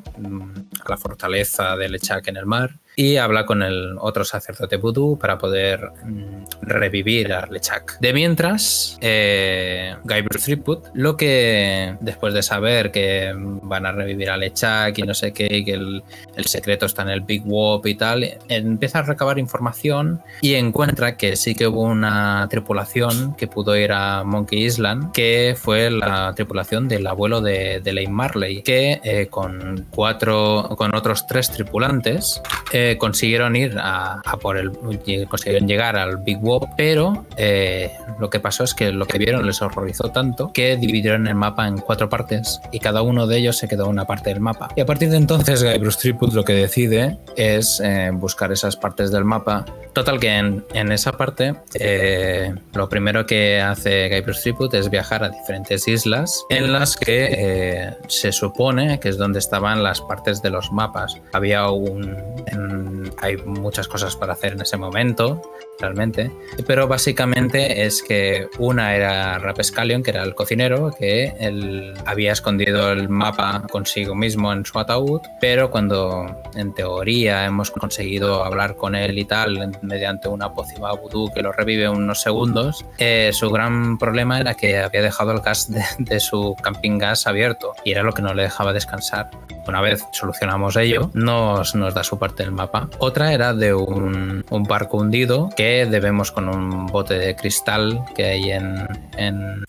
la fortaleza de Lechak en el mar y habla con el otro sacerdote vudú para poder mm, revivir a Lechak. De mientras, eh, Guy Bruce lo que después de saber que van a revivir a Lechak y no sé qué, y que el, secreto está en el Big Wop y tal, empieza a recabar información y encuentra que sí que hubo una tripulación que pudo ir a Monkey Island, que fue la tripulación del abuelo de, de Lane Marley, que eh, con cuatro, con otros tres tripulantes, consiguieron ir a, a por el. consiguieron llegar al Big Wop, pero eh, lo que pasó es que lo que vieron les horrorizó tanto que dividieron el mapa en cuatro partes y cada uno de ellos se quedó una parte del mapa. Y a partir de entonces, Guybrush Threepwood lo que decide es eh, buscar esas partes del mapa. Total, que en, en esa parte, eh, lo primero que hace Guybrush Threepwood es viajar a diferentes islas en las que eh, se supone que es donde estaban las partes de los mapas. Había un. en- hay muchas cosas para hacer en ese momento realmente. Pero básicamente es que una era Rapescallion, que era el cocinero, que él había escondido el mapa consigo mismo en su ataúd, pero cuando en teoría hemos conseguido hablar con él y tal, mediante una pócima vudú que lo revive unos segundos, eh, su gran problema era que había dejado el gas de, de su camping gas abierto y era lo que no le dejaba descansar. Una vez solucionamos ello, nos, nos da su parte del mapa. Otra era de un, un barco hundido que debemos con un bote de cristal que hay en,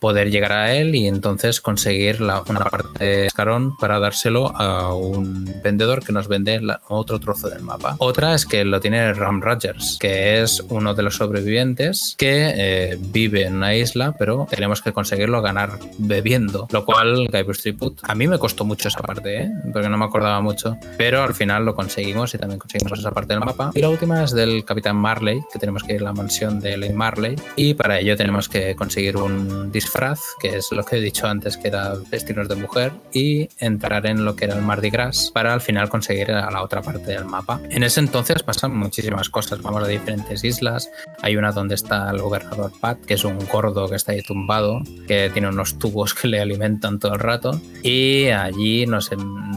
poder llegar a él y entonces conseguir una parte de escarón para dárselo a un vendedor que nos vende otro trozo del mapa. Otra es que lo tiene Ram Rogers, que es uno de los sobrevivientes que eh, vive en una isla, pero tenemos que conseguirlo ganar bebiendo, lo cual Guybrush Threepwood a mí me costó mucho esa parte, ¿eh? porque no me acordaba mucho, pero al final lo conseguimos y también conseguimos esa parte del mapa. Y la última es del Capitán Marley, que tenemos que ir a la mansión de Lane Marley y para ello tenemos que conseguir un disfraz, que es lo que he dicho antes, que era vestidos de mujer, y entrar en lo que era el Mardi Gras para al final conseguir a la otra parte del mapa. En ese entonces pasan muchísimas cosas, vamos a diferentes islas, hay una donde está el gobernador Pat, que es un gordo que está ahí tumbado, que tiene unos tubos que le alimentan todo el rato, y allí nos,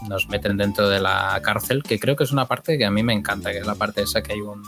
nos meten dentro de la cárcel, que creo que es una parte que a mí me encanta, que es la parte esa que hay un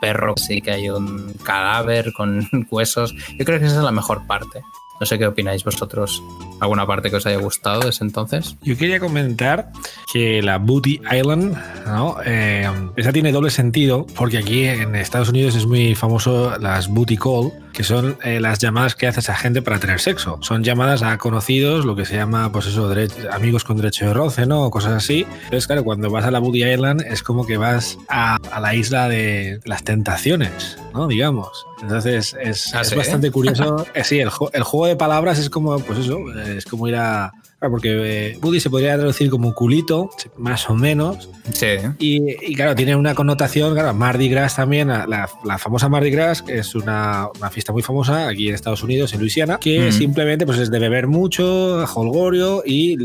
perro, sí que hay un cadáver con *laughs* huesos. Yo creo que esa es la mejor parte. No sé qué opináis vosotros. ¿Alguna parte que os haya gustado desde entonces? Yo quería comentar que la Booty Island, ¿no? Eh, esa tiene doble sentido, porque aquí en Estados Unidos es muy famoso las Booty Call, que son eh, las llamadas que hace esa gente para tener sexo. Son llamadas a conocidos, lo que se llama, pues eso, amigos con derecho de roce, ¿no? O cosas así. Entonces, claro, cuando vas a la Booty Island es como que vas a, a la isla de las tentaciones, ¿no? Digamos. Entonces es, ¿Ah, es sí? bastante curioso. *laughs* Eh, sí, el juego de palabras es como, pues eso, eh, es como ir a. Claro, porque eh, Booty se podría traducir como culito, más o menos. Sí. Y, y claro, tiene una connotación, claro, Mardi Gras también, la, famosa Mardi Gras, que es una, una fiesta muy famosa aquí en Estados Unidos, en Luisiana, que Mm. simplemente pues, es de beber mucho, holgorio y,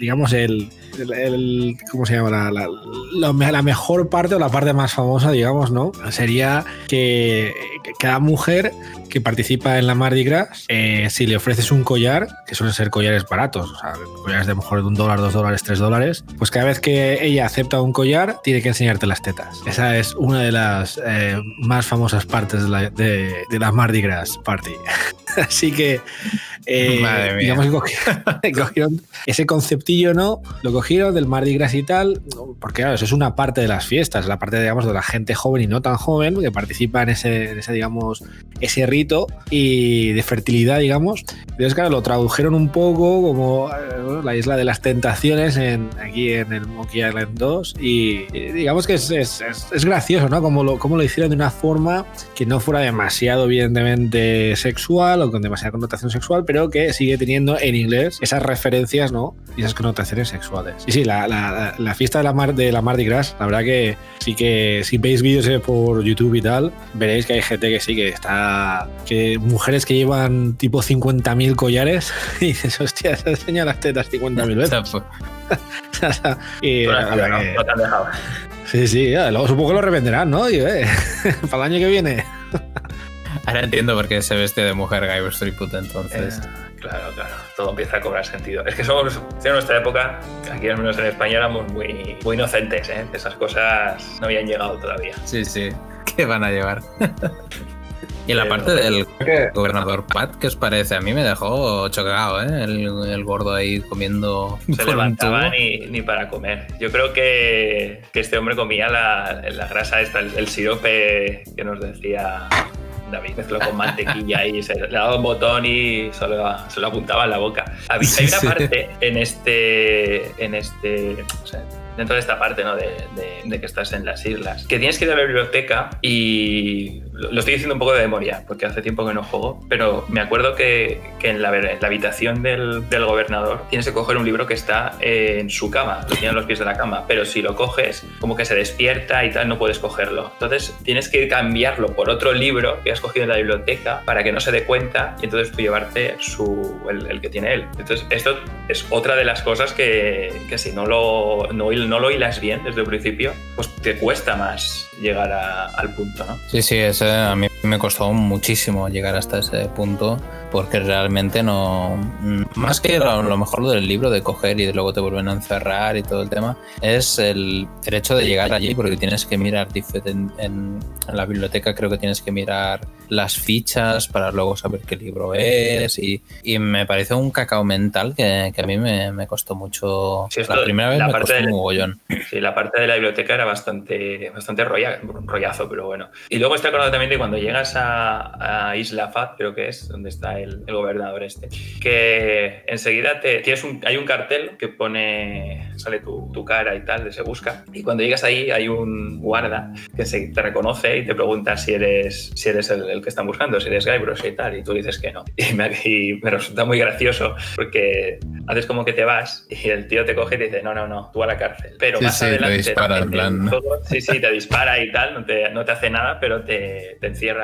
digamos, el, el- ¿cómo se llama? La, la- la mejor parte o la parte más famosa, digamos, ¿no? Sería que, cada mujer que participa en la Mardi Gras, eh, si le ofreces un collar, que suelen ser collares baratos, o sea, collares de mejor de un dólar, dos dólares, tres dólares, pues cada vez que ella acepta un collar, tiene que enseñarte las tetas. Esa es una de las eh, más famosas partes de la, de la Mardi Gras Party. *laughs* Así que, eh, Madre mía. digamos que *laughs* cogi- *laughs* cogieron ese conceptillo, ¿no? Lo cogieron del Mardi Gras y tal, porque claro, eso es una parte de las fiestas, la parte, digamos, de la gente joven y no tan joven que participa en ese, en ese digamos, ese rito y de fertilidad, digamos. Entonces, claro, lo tradujeron un poco como eh, bueno, la isla de las tentaciones en, aquí en el Monkey Island 2 y, y digamos que es, es- es- es gracioso, ¿no? Como lo, como lo hicieron de una forma que no fuera demasiado evidentemente sexual o con demasiada connotación sexual, pero que sigue teniendo en inglés esas referencias, ¿no? Y esas connotaciones sexuales. Y sí, la, la- la fiesta de la, Mar, de la Mardi Gras, la verdad que sí que si veis vídeos eh, por YouTube y tal, veréis que hay gente que sí que está. que mujeres que llevan tipo 50.000 collares *laughs* y dices, hostia, se enseña las tetas 50.000 veces. *laughs* y, sí, sí, luego supongo que lo revenderán, ¿no? Y, eh, *laughs* para el año que viene. Ahora entiendo por qué se veste de mujer Guybrush Threepwood entonces. Eh, claro, claro. Todo empieza a cobrar sentido. Es que somos, en nuestra época, aquí al menos en España, éramos muy, muy inocentes, ¿eh? Esas cosas no habían llegado todavía. Sí, sí. *laughs* ¿Qué van a llevar? *laughs* y la Pero- parte del gobernador Pat, ¿qué os parece? A mí me dejó chocado, ¿eh? El, el gordo ahí comiendo *laughs* se levantaba ni, ni para comer. Yo creo que, que este hombre comía la, la grasa esta, el, el sirope que nos decía David, mezcló con mantequilla y se le daba un botón y se lo, se lo apuntaba en la boca. Había- Hay una Sí. parte en este, en este, o sea, dentro de esta parte, ¿no? De, de- de que estás en las islas. Que tienes que ir a la biblioteca y lo estoy diciendo un poco de memoria, porque hace tiempo que no juego, pero me acuerdo que, que en, la, en la habitación del, del gobernador tienes que coger un libro que está en su cama, lo tiene a los pies de la cama, pero si lo coges, como que se despierta y tal, no puedes cogerlo. Entonces tienes que cambiarlo por otro libro que has cogido en la biblioteca para que no se dé cuenta y entonces tú llevarte su, el, el que tiene él. Entonces esto es otra de las cosas que, que si no lo, no, no lo hilas bien desde el principio, pues te cuesta más llegar a- al punto, ¿no? Sí, sí, ese a mí me costó muchísimo llegar hasta ese punto porque realmente no... Más que lo, lo mejor lo del libro de coger y de luego te vuelven a encerrar y todo el tema, es el, el hecho de llegar allí porque tienes que mirar en, en la biblioteca creo que tienes que mirar las fichas para luego saber qué libro es y, y me parece un cacao mental que, que a mí me, me costó mucho... Sí, la primera vez la me parte costó del- un mogollón. Sí, la parte de la biblioteca era bastante, bastante rolla- rollazo, pero bueno. Y luego estoy acordado también de cuando llegas a, a Isla Fat, creo que es, donde está el, el gobernador este, que enseguida te, tienes un, hay un cartel que pone, sale tu, tu cara y tal, de se busca. Y cuando llegas ahí hay un guarda que se, te reconoce y te pregunta si eres, si eres el, el que están buscando, si eres Guybrush y tal, y tú dices que no. *laughs* Y me, y me resulta muy gracioso porque haces como que te vas y el tío te coge y te dice, no, no, no, tú a la cárcel. Pero Sí, más sí, te adelante... dispara, en plan, ¿no? juego- sí, sí, te dispara y tal, no te, no te hace nada, pero te, te encierra.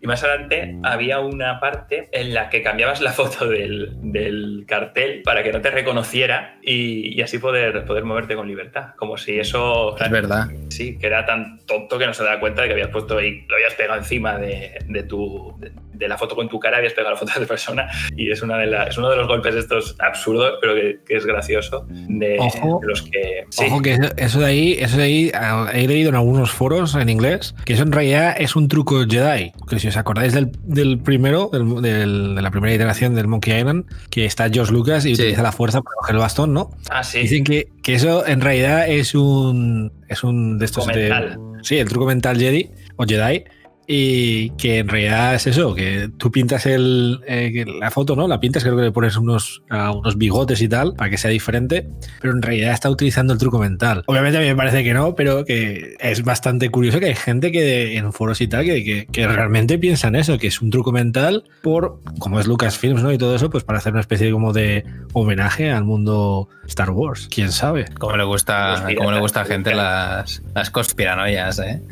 Y más adelante había una parte en la que cambiabas la foto del, del cartel para que no te reconociera y, y así poder, poder moverte con libertad. Como si eso... Es verdad. Sí, que era tan tonto que no se daba cuenta de que habías puesto ahí, lo habías pegado encima de, de tu... De, de la foto con tu cara, habías pegado la foto de persona y es, una de la- es uno de los golpes estos absurdos, pero que, que es gracioso, de, Ojo. de los que... Sí, Ojo que eso, de ahí, eso de ahí, ah, he leído en algunos foros en inglés que eso en realidad es un truco Jedi. Que si os acordáis del, del primero, del- del- de la primera iteración del Monkey Island, que está George Lucas y Sí. utiliza la fuerza para coger el bastón, ¿no? Ah, sí. Dicen que, que eso en realidad es un es un de estos de- sí, el truco mental Jedi o Jedi y que en realidad es eso, que tú pintas el, eh, la foto, ¿no? La pintas, creo que le pones unos, ah, unos bigotes y tal para que sea diferente, pero en realidad está utilizando el truco mental. Obviamente a mí me parece que no, pero que es bastante curioso que hay gente que en foros y tal que, que, que realmente piensan eso, que es un truco mental por, como es Lucasfilms, ¿no? Y todo eso, pues para hacer una especie como de homenaje al mundo Star Wars. ¿Quién sabe? Como le gusta, como le gusta a gente las, las conspiranoias, ¿eh?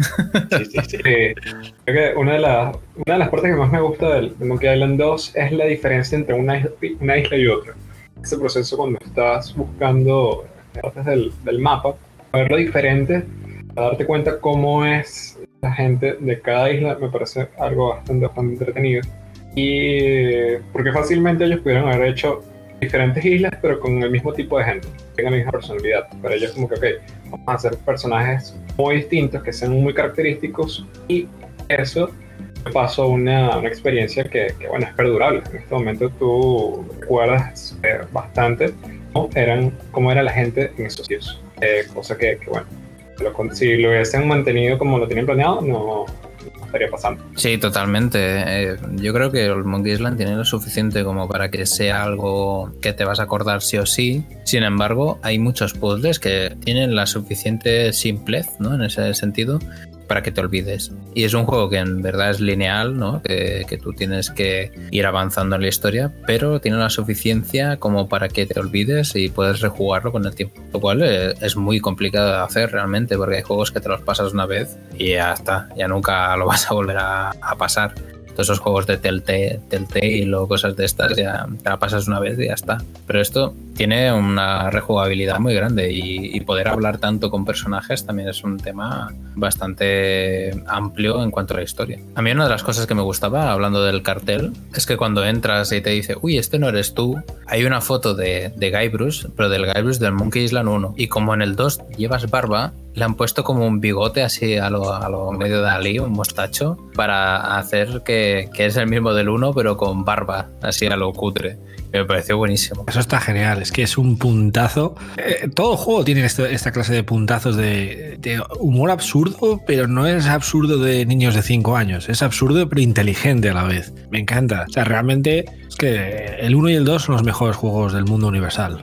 Sí, sí, sí. *laughs* Creo que una de, las, una de las partes que más me gusta del, de Monkey Island 2 es la diferencia entre una isla, una isla y otra. Ese proceso cuando estás buscando partes del, del mapa, ver lo diferente, para darte cuenta cómo es la gente de cada isla, me parece algo bastante, bastante entretenido. Y porque fácilmente ellos pudieron haber hecho diferentes islas, pero con el mismo tipo de gente, tengan la misma personalidad. Para ellos, como que, ok, vamos a hacer personajes muy distintos, que sean muy característicos, y eso pasó una, una experiencia que, que, bueno, es perdurable. En este momento tú recuerdas eh, bastante cómo, eran, cómo era la gente en esos sitios. Eh, cosa que, que, bueno, lo si lo hubiesen mantenido como lo tenían planeado, no, no estaría pasando. Sí, totalmente. Eh, yo creo que el Monkey Island tiene lo suficiente como para que sea algo que te vas a acordar sí o sí. Sin embargo, hay muchos puzzles que tienen la suficiente simplez, ¿no? En ese sentido, para que te olvides. Y es un juego que en verdad es lineal, ¿no? Que, que tú tienes que ir avanzando en la historia, pero tiene la suficiencia como para que te olvides y puedes rejugarlo con el tiempo. Lo cual eh, es muy complicado de hacer realmente, porque hay juegos que te los pasas una vez y ya está, ya nunca lo vas a volver a, a pasar. Todos esos juegos de Telltale, Telltale o cosas de estas, ya te la pasas una vez y ya está. Pero esto tiene una rejugabilidad muy grande y, y poder hablar tanto con personajes también es un tema bastante amplio en cuanto a la historia. A mí una de las cosas que me gustaba, hablando del cartel, es que cuando entras y te dice, uy, este no eres tú, hay una foto de, de Guybrush, pero del Guybrush del Monkey Island 1. Y como en el 2 llevas barba, le han puesto como un bigote así a lo, a lo medio de Ali, un mostacho, para hacer que, que es el mismo del 1, pero con barba, así a lo cutre. Me pareció buenísimo. Eso está genial, es que es un puntazo. Eh, todo juego tiene esta clase de puntazos de, de humor absurdo, pero no es absurdo de niños de 5 años, es absurdo pero inteligente a la vez. Me encanta. O sea, realmente es que el 1 y el 2 son los mejores juegos del mundo universal.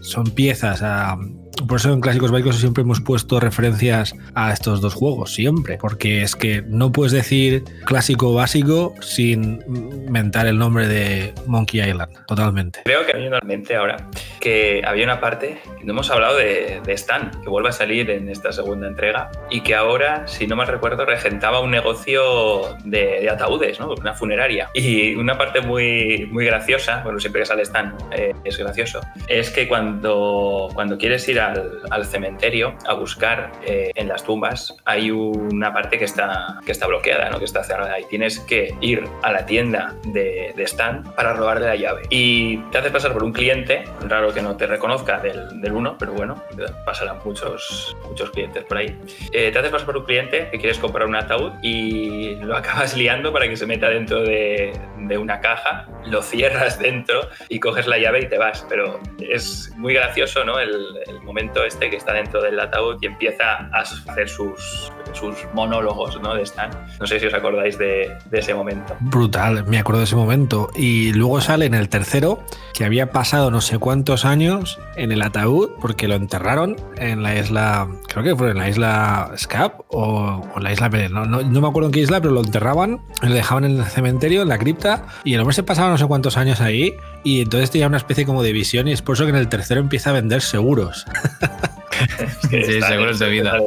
Son piezas ah, por eso en Clásicos Básicos siempre hemos puesto referencias a estos dos juegos, siempre, porque es que no puedes decir clásico básico sin mentar el nombre de Monkey Island, totalmente. Creo que hay una mente ahora que había una parte, no hemos hablado de, de Stan, que vuelve a salir en esta segunda entrega y que ahora, si no mal recuerdo, regentaba un negocio de, de ataúdes, ¿no? una funeraria. Y una parte muy, muy graciosa, bueno, siempre que sale Stan eh, es gracioso, es que cuando, cuando quieres ir al, al cementerio a buscar eh, en las tumbas, hay una parte que está, que está bloqueada, ¿no? que está cerrada y tienes que ir a la tienda de, de Stan para robarle la llave. Y te haces pasar por un cliente, raro que no te reconozca del, del uno, pero bueno, pasarán muchos, muchos clientes por ahí. Eh, te haces pasar por un cliente que quieres comprar un ataúd y lo *laughs* acabas liando para que se meta dentro de, de una caja, lo cierras dentro y coges la llave y te vas. Pero es muy gracioso, ¿no? El, el momento este que está dentro del ataúd y empieza a hacer sus, sus monólogos, ¿no? De Stan. No sé si os acordáis de, de ese momento. Brutal, me acuerdo de ese momento. Y luego sale en el tercero que había pasado no sé cuántos años en el ataúd porque lo enterraron en la isla, creo que fue en la isla Scap o, o la isla Pérez, no, no, no, me acuerdo en qué isla, pero lo enterraban, lo dejaban en el cementerio, en la cripta, y el hombre se pasaba no sé cuántos años ahí y entonces tenía una especie como de visión y es por eso que en el tercero empieza a vender seguros. *laughs* *laughs* sí, seguros de vida.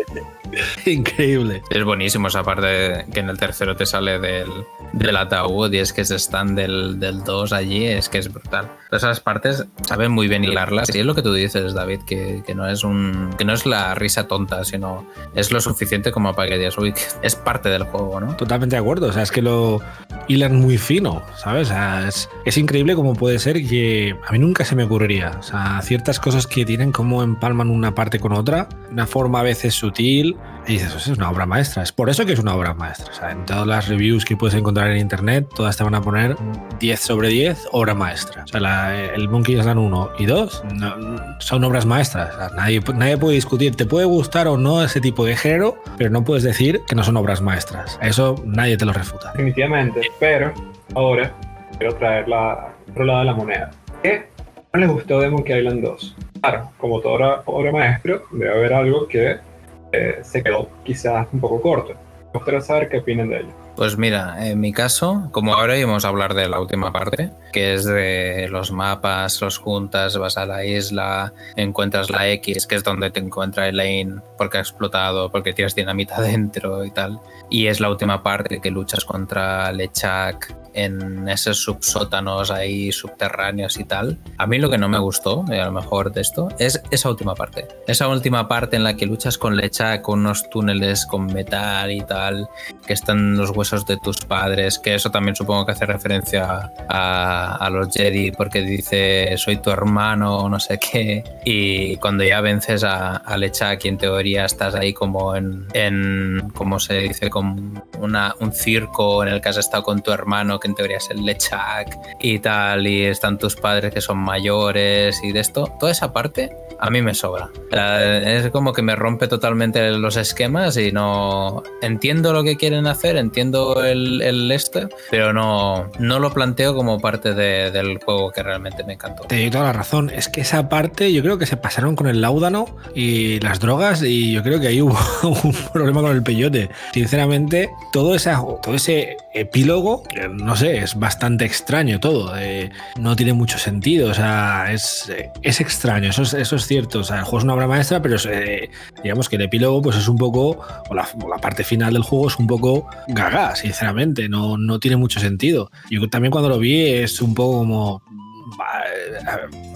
Increíble. Es buenísimo esa parte que en el tercero te sale del, del ataúd y es que se están del, del 2 allí, es que es brutal. Esas partes saben muy bien hilarlas y es lo que tú dices, David, que, que no es un que no es la risa tonta, sino es lo suficiente como para que digas, uy, es parte del juego, ¿no? Totalmente de acuerdo, o sea, es que lo hilan muy fino, ¿sabes? O sea, es, es increíble como puede ser que a mí nunca se me ocurriría, o sea, ciertas cosas que tienen como empalman una parte con otra, una forma a veces sutil, y dices, es una obra maestra. Es por eso que es una obra maestra. O sea, en todas las reviews que puedes encontrar en internet, todas te van a poner 10 sobre 10, obra maestra. O sea, la, el Monkey Island 1 y 2 no, son obras maestras. O sea, nadie, nadie puede discutir. Te puede gustar o no ese tipo de género, pero no puedes decir que no son obras maestras. Eso nadie te lo refuta. Definitivamente. Pero ahora quiero traer la otro lado de la moneda. ¿Qué no les gustó de Monkey Island 2? Claro, como toda obra, obra maestra, debe haber algo que eh, se quedó quizás un poco corto. Me gustaría saber qué opinan de ello. Pues mira, en mi caso, como ahora íbamos a hablar de la última parte, que es de los mapas, los juntas, vas a la isla, encuentras la X, que es donde te encuentra Elaine porque ha explotado, porque tienes dinamita *laughs* dentro y tal. Y es la última parte que luchas contra Lechak en esos subsótanos ahí subterráneos y tal. A mí lo que no me gustó, y a lo mejor de esto, es esa última parte. Esa última parte en la que luchas con Lechak, con unos túneles con metal y tal, que están los huesos de tus padres, que eso también supongo que hace referencia a, a los Jedi, porque dice soy tu hermano, no sé qué. Y cuando ya vences a, a Lechak y en teoría estás ahí como en, en ¿cómo se dice? Como una, un circo en el que has estado con tu hermano que en teoría es el Lechak y tal, y están tus padres que son mayores y de esto, toda esa parte a mí me sobra. Es como que me rompe totalmente los esquemas y no entiendo lo que quieren hacer, entiendo el, el este, pero no, no lo planteo como parte de, del juego que realmente me encantó. Te doy toda la razón, es que esa parte yo creo que se pasaron con el láudano y las drogas y yo creo que ahí *laughs* hubo un problema con el peyote. Sinceramente, todo, esa, todo ese epílogo, no sé, es bastante extraño todo. Eh, no tiene mucho sentido. O sea, es, es extraño. Eso es, eso es, cierto. O sea, el juego es una obra maestra, pero eh, digamos que el epílogo, pues es un poco. O la, o la, parte final del juego es un poco gaga, sinceramente. No, no tiene mucho sentido. Yo también cuando lo vi es un poco como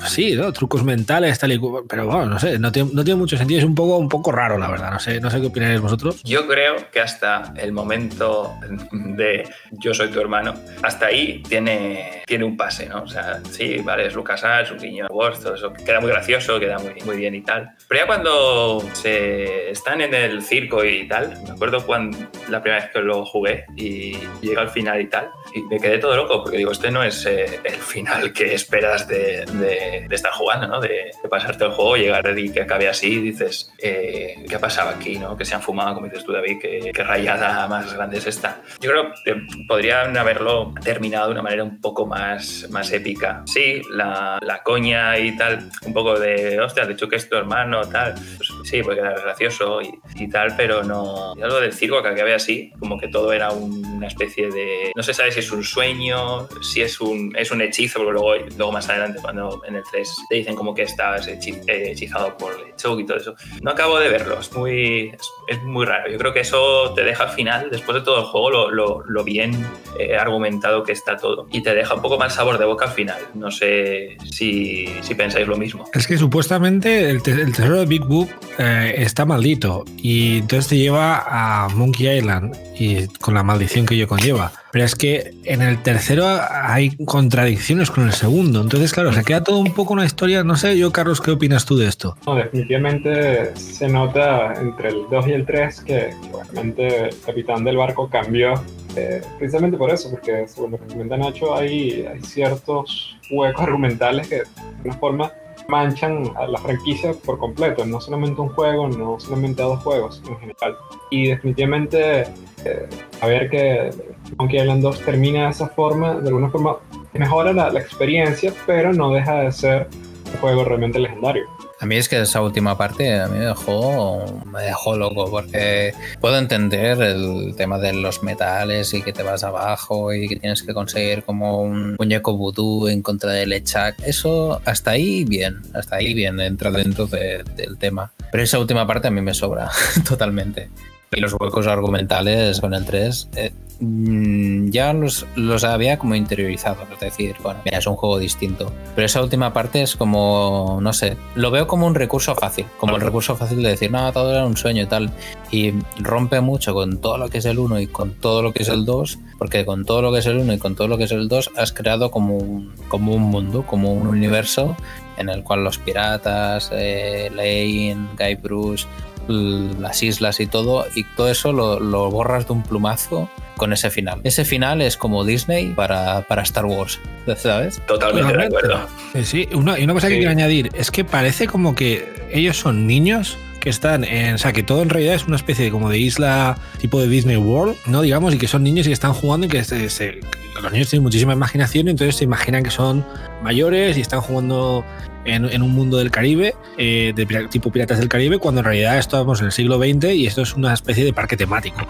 sí, ¿no? trucos mentales, tal y pero bueno, no sé, no tiene, no tiene, mucho sentido, es un poco, un poco raro, la verdad. No sé, no sé qué opináis vosotros. Yo creo que hasta el momento de yo soy tu hermano, hasta ahí tiene, tiene un pase, ¿no? O sea, sí, vale, es Lucas Arts, un guiño Wars, todo eso queda muy gracioso, queda muy, muy bien y tal. Pero ya cuando se están en el circo y tal, me acuerdo cuando la primera vez que lo jugué y llega al final y tal, y me quedé todo loco porque digo, este no es eh, el final que esperas de de, de- estar jugando, ¿no? De, de pasarte el juego, llegar y que acabe así dices, eh, ¿qué ha pasado aquí, no? Que se han fumado, como dices tú, David, que, que rayada más grande es esta. Yo creo que podrían haberlo terminado de una manera un poco más, más épica. Sí, la, la coña y tal, un poco de, hostia, has dicho que es tu hermano, tal. Pues sí, puede quedar gracioso y, y tal, pero no. Y algo del circo que acabe así, como que todo era una especie de. No se sabe si es un sueño, si es un, es un hechizo, porque luego, luego más adelante, cuando en el 3 te dicen como que estás eh, hechizado por Lechuk y todo eso. No acabo de verlo, es muy, es, muy raro. Yo creo que eso te deja al final, después de todo el juego, lo, lo- lo bien eh, argumentado que está todo. Y te deja un poco más sabor de boca al final. No sé si, si pensáis lo mismo. Es que supuestamente el, te- el tesoro de Big Boop eh, está maldito y entonces te lleva a Monkey Island y con la maldición que ello conlleva. Pero es que en el tercero hay contradicciones con el segundo. Entonces, claro, se queda todo un poco una historia. No sé, yo, Carlos, ¿qué opinas tú de esto? No, definitivamente se nota entre el 2 y el 3 que, obviamente el capitán del barco cambió eh, precisamente por eso, porque según lo que comenta Nacho, hay, hay ciertos huecos argumentales que de alguna forma manchan a la franquicia por completo, no solamente un juego, no solamente a dos juegos en general. Y definitivamente eh, a ver que Monkey Island 2 termina de esa forma, de alguna forma mejora la, la experiencia, pero no deja de ser un juego realmente legendario. A mí es que esa última parte a mí me dejó, me dejó loco porque puedo entender el tema de los metales y que te vas abajo y que tienes que conseguir como un muñeco vudú en contra del Lechak. Eso hasta ahí bien, hasta ahí bien entra dentro de- del tema. Pero esa última parte a mí me sobra *laughs* totalmente. Y los huecos argumentales con el 3 eh, mm, ya los, los había como interiorizado. Es decir, bueno, mira, es un juego distinto. Pero esa última parte es como, no sé, lo veo como un recurso fácil. Como el recurso fácil de decir, no, todo era un sueño y tal. Y rompe mucho con todo lo que es el 1 y con todo lo que es el 2. Porque con todo lo que es el 1 y con todo lo que es el 2 has creado como un, como un mundo, como un universo en el cual los piratas, eh, Lane, Guy Bruce, las islas y todo, y todo eso lo, lo borras de un plumazo con ese final. Ese final es como Disney para, para Star Wars, ¿sabes? Totalmente de acuerdo. Sí, una, y una cosa que quiero añadir es que parece como que ellos son niños que están en. O sea, que todo en realidad es una especie de como de isla tipo de Disney World, ¿no? Digamos, y que son niños y que están jugando y que se- se- los niños tienen muchísima imaginación y entonces se imaginan que son mayores y están jugando en, un mundo del Caribe, eh, de tipo Piratas del Caribe, cuando en realidad estamos en el siglo XX y esto es una especie de parque temático.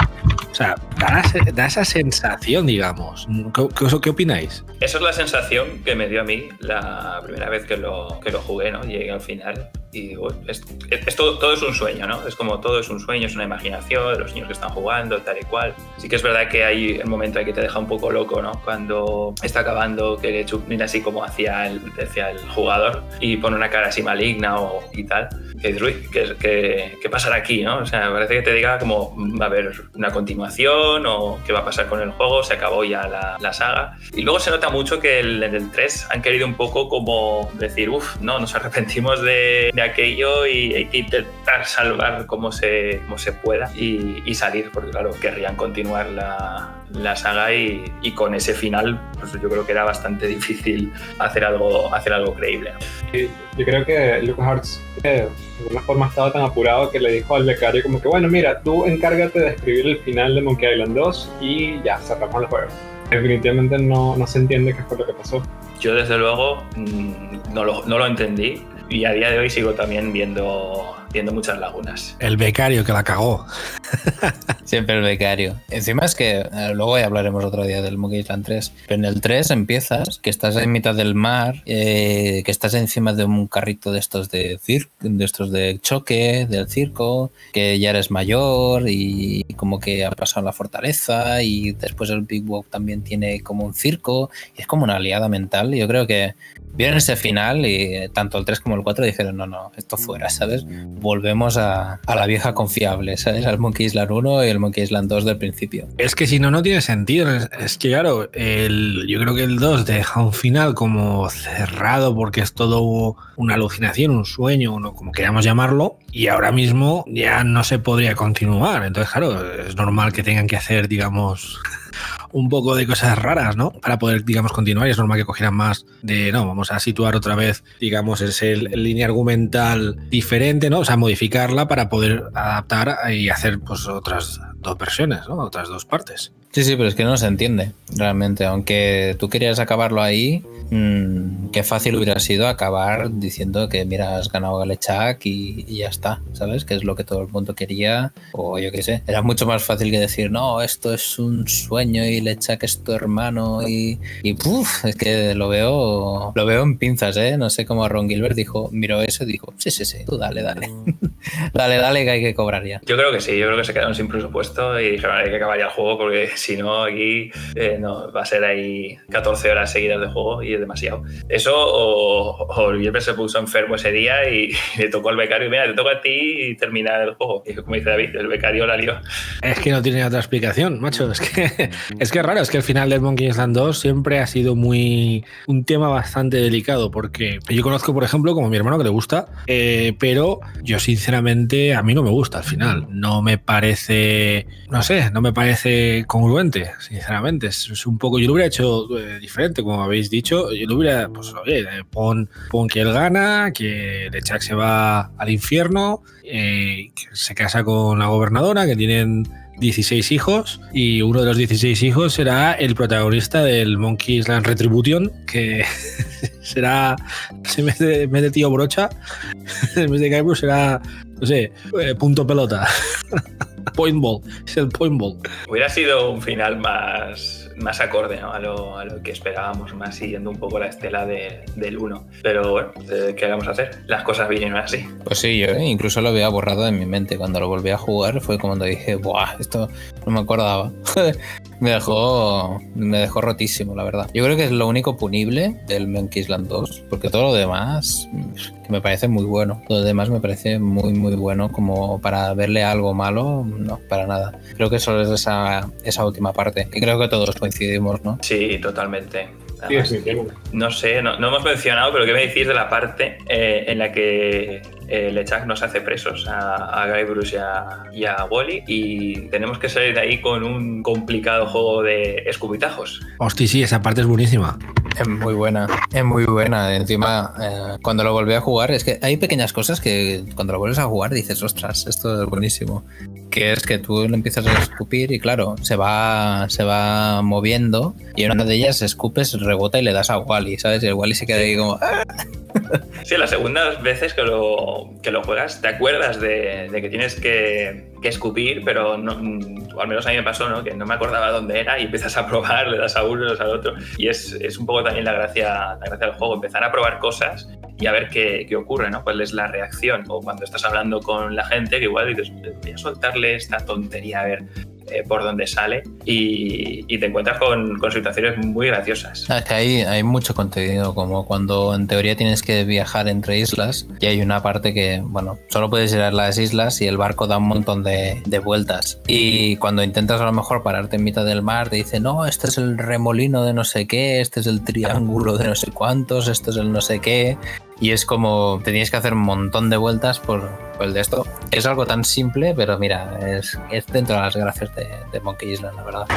O sea, da, da esa sensación, digamos. ¿Qué, qué, qué opináis? Esa es la sensación que me dio a mí la primera vez que lo, que lo jugué, ¿no? Llegué al final y digo, es, es todo, todo es un sueño, ¿no? Es como todo es un sueño, es una imaginación de los niños que están jugando, tal y cual. Sí que es verdad que hay el momento en que te deja un poco loco, ¿no? Cuando está acabando, que Chuck mira así como hacia el, hacia el jugador y pone una cara así maligna o, y tal. Que dices, uy, ¿qué, qué, qué pasará aquí, no? O sea, parece que te diga como va a haber una continuación o qué va a pasar con el juego, se acabó ya la, la saga. Y luego se nota mucho que en el 3 han querido un poco como decir, uff, no, nos arrepentimos de, de aquello y hay que intentar salvar como se, como se pueda y, y salir, porque claro, querrían continuar la, la saga y, y con ese final, pues yo creo que era bastante difícil hacer algo, hacer algo creíble. yo creo que LucasArts de alguna forma estaba tan apurado que le dijo al becario como que bueno mira tú encárgate de escribir el final de Monkey Island 2 y ya cerramos el juego definitivamente no, no se entiende qué fue lo que pasó. Yo desde luego mm, no lo, no lo entendí y a día de hoy sigo también viendo, viendo muchas lagunas. El becario que la cagó. Siempre el becario. Encima es que eh, luego ya hablaremos otro día del Monkey Island 3. Pero en el 3 empiezas, que estás en mitad del mar, eh, que estás encima de un carrito de estos de circo, de estos de choque, del circo, que ya eres mayor y como que ha pasado la fortaleza y después el Big Walk también tiene como un circo y es como una aliada mental. Yo creo que vieron ese final y eh, tanto el 3 como el 4 dijeron, no, no, esto fuera, ¿sabes? Volvemos a, la vieja confiable, ¿sabes? Al Monkey Island 1 y el Monkey Island 2 del principio. Es que si no, no tiene sentido. Es, que, claro, yo creo que el 2 deja un final como cerrado porque es todo una alucinación, un sueño, uno, como queramos llamarlo, y ahora mismo ya no se podría continuar. Entonces, claro, es normal que tengan que hacer, digamos, un poco de cosas raras, ¿no? Para poder, digamos, continuar. Y es normal que cogieran más de, no, vamos a situar otra vez, digamos, ese línea argumental diferente, ¿no? O sea, modificarla para poder adaptar y hacer, pues, otras dos versiones, ¿no? Otras dos partes. Sí, sí, pero es que no se entiende realmente. Aunque tú querías acabarlo ahí, mmm, qué fácil hubiera sido acabar diciendo que, mira, has ganado Galechak y, y, ya está, ¿sabes? Que es lo que todo el mundo quería. O yo qué sé. Era mucho más fácil que decir, no, esto es un sueño y Lechak es tu hermano y, y puf, es que lo veo, lo veo en pinzas, ¿eh? No sé cómo Ron Gilbert dijo, miró eso y dijo, sí, sí, sí, tú dale, dale. *laughs* dale, dale, que hay que cobrar ya. Yo creo que sí, yo creo que se quedaron sin presupuesto y dijeron, hay que acabar ya el juego porque si no, aquí eh, no, va a ser ahí 14 horas seguidas de juego y es demasiado. Eso, o, o se puso enfermo ese día y, y, *laughs* le tocó al becario, mira, te toca a ti y terminar el juego. Y como dice David, el becario la lió. Es que no tiene otra explicación, macho. Es que *laughs* es que raro, es que el final del Monkey Island 2 siempre ha sido muy un tema bastante delicado porque yo conozco, por ejemplo, como mi hermano que le gusta, eh, pero yo sinceramente a mí no me gusta al final. No me parece, no sé, no me parece congruente, sinceramente. Es, es un poco, yo lo hubiera hecho eh, diferente, como habéis dicho. Yo lo hubiera, pues oye, eh, pon, pon que él gana, que Lechak se va al infierno, eh, que se casa con la gobernadora, que tienen 16 hijos y uno de los 16 hijos será el protagonista del Monkey Island Retribution, que *laughs* será, *laughs* en vez de tío brocha, en vez de Guybrush será, no sé, eh, punto pelota. *laughs* point ball, es el point ball. Hubiera sido un final más más acorde ¿no? a, lo, a, lo, que esperábamos, más siguiendo un poco la estela de, del 1. Pero bueno, ¿qué vamos a hacer? Las cosas vinieron así. Pues sí, yo incluso lo había borrado de mi mente. Cuando lo volví a jugar fue cuando dije, ¡buah! Esto no me acordaba. *laughs* me dejó me dejó rotísimo, la verdad. Yo creo que es lo único punible del Monkey Island 2, porque todo lo demás que me parece muy bueno. Todo lo demás me parece muy, muy bueno como para verle algo malo, no, para nada. Creo que solo es esa, esa última parte. Y creo que todos coincidimos, ¿no? Sí, totalmente. Además, sí, no sé, no, no, hemos mencionado, pero ¿qué me decís de la parte eh, en la que eh, Lechak nos hace presos a, a Guybrush y a, y a, Wally y tenemos que salir de ahí con un complicado juego de escupitajos? Hostia, sí, esa parte es buenísima. Es muy buena, es muy buena. Encima, eh, cuando lo volví a jugar, es que hay pequeñas cosas que cuando lo vuelves a jugar dices, ostras, esto es buenísimo. Que es que tú lo empiezas a escupir y claro, se va, se va moviendo y en una de ellas escupes, rebota y le das a Wally, ¿sabes? Y el Wally se queda ahí como... Sí, las segundas veces que lo, que lo juegas te acuerdas de, que tienes que, escupir, pero o al menos a mí me pasó, ¿no? Que no me acordaba dónde era y empiezas a probar, *laughs* le das a uno, le das al otro. Y es, es un poco también la gracia, la gracia del juego, empezar a probar cosas y a ver qué, qué, ocurre, ¿no? ¿Cuál es la reacción? O cuando estás hablando con la gente, que igual dices, voy a soltarle esta tontería, a ver, eh, por donde sale y, y te encuentras con, con, situaciones muy graciosas. Es que hay, hay mucho contenido, como cuando en teoría tienes que viajar entre islas y hay una parte que, bueno, solo puedes ir a las islas y el barco da un montón de, de vueltas. Y cuando intentas a lo mejor pararte en mitad del mar, te dice, no, este es el remolino de no sé qué, este es el triángulo de no sé cuántos, este es el no sé qué. Y es como tenías que hacer un montón de vueltas por, por el de esto. Es algo tan simple, pero mira, es, es dentro de las gracias de, de, Monkey Island, la verdad.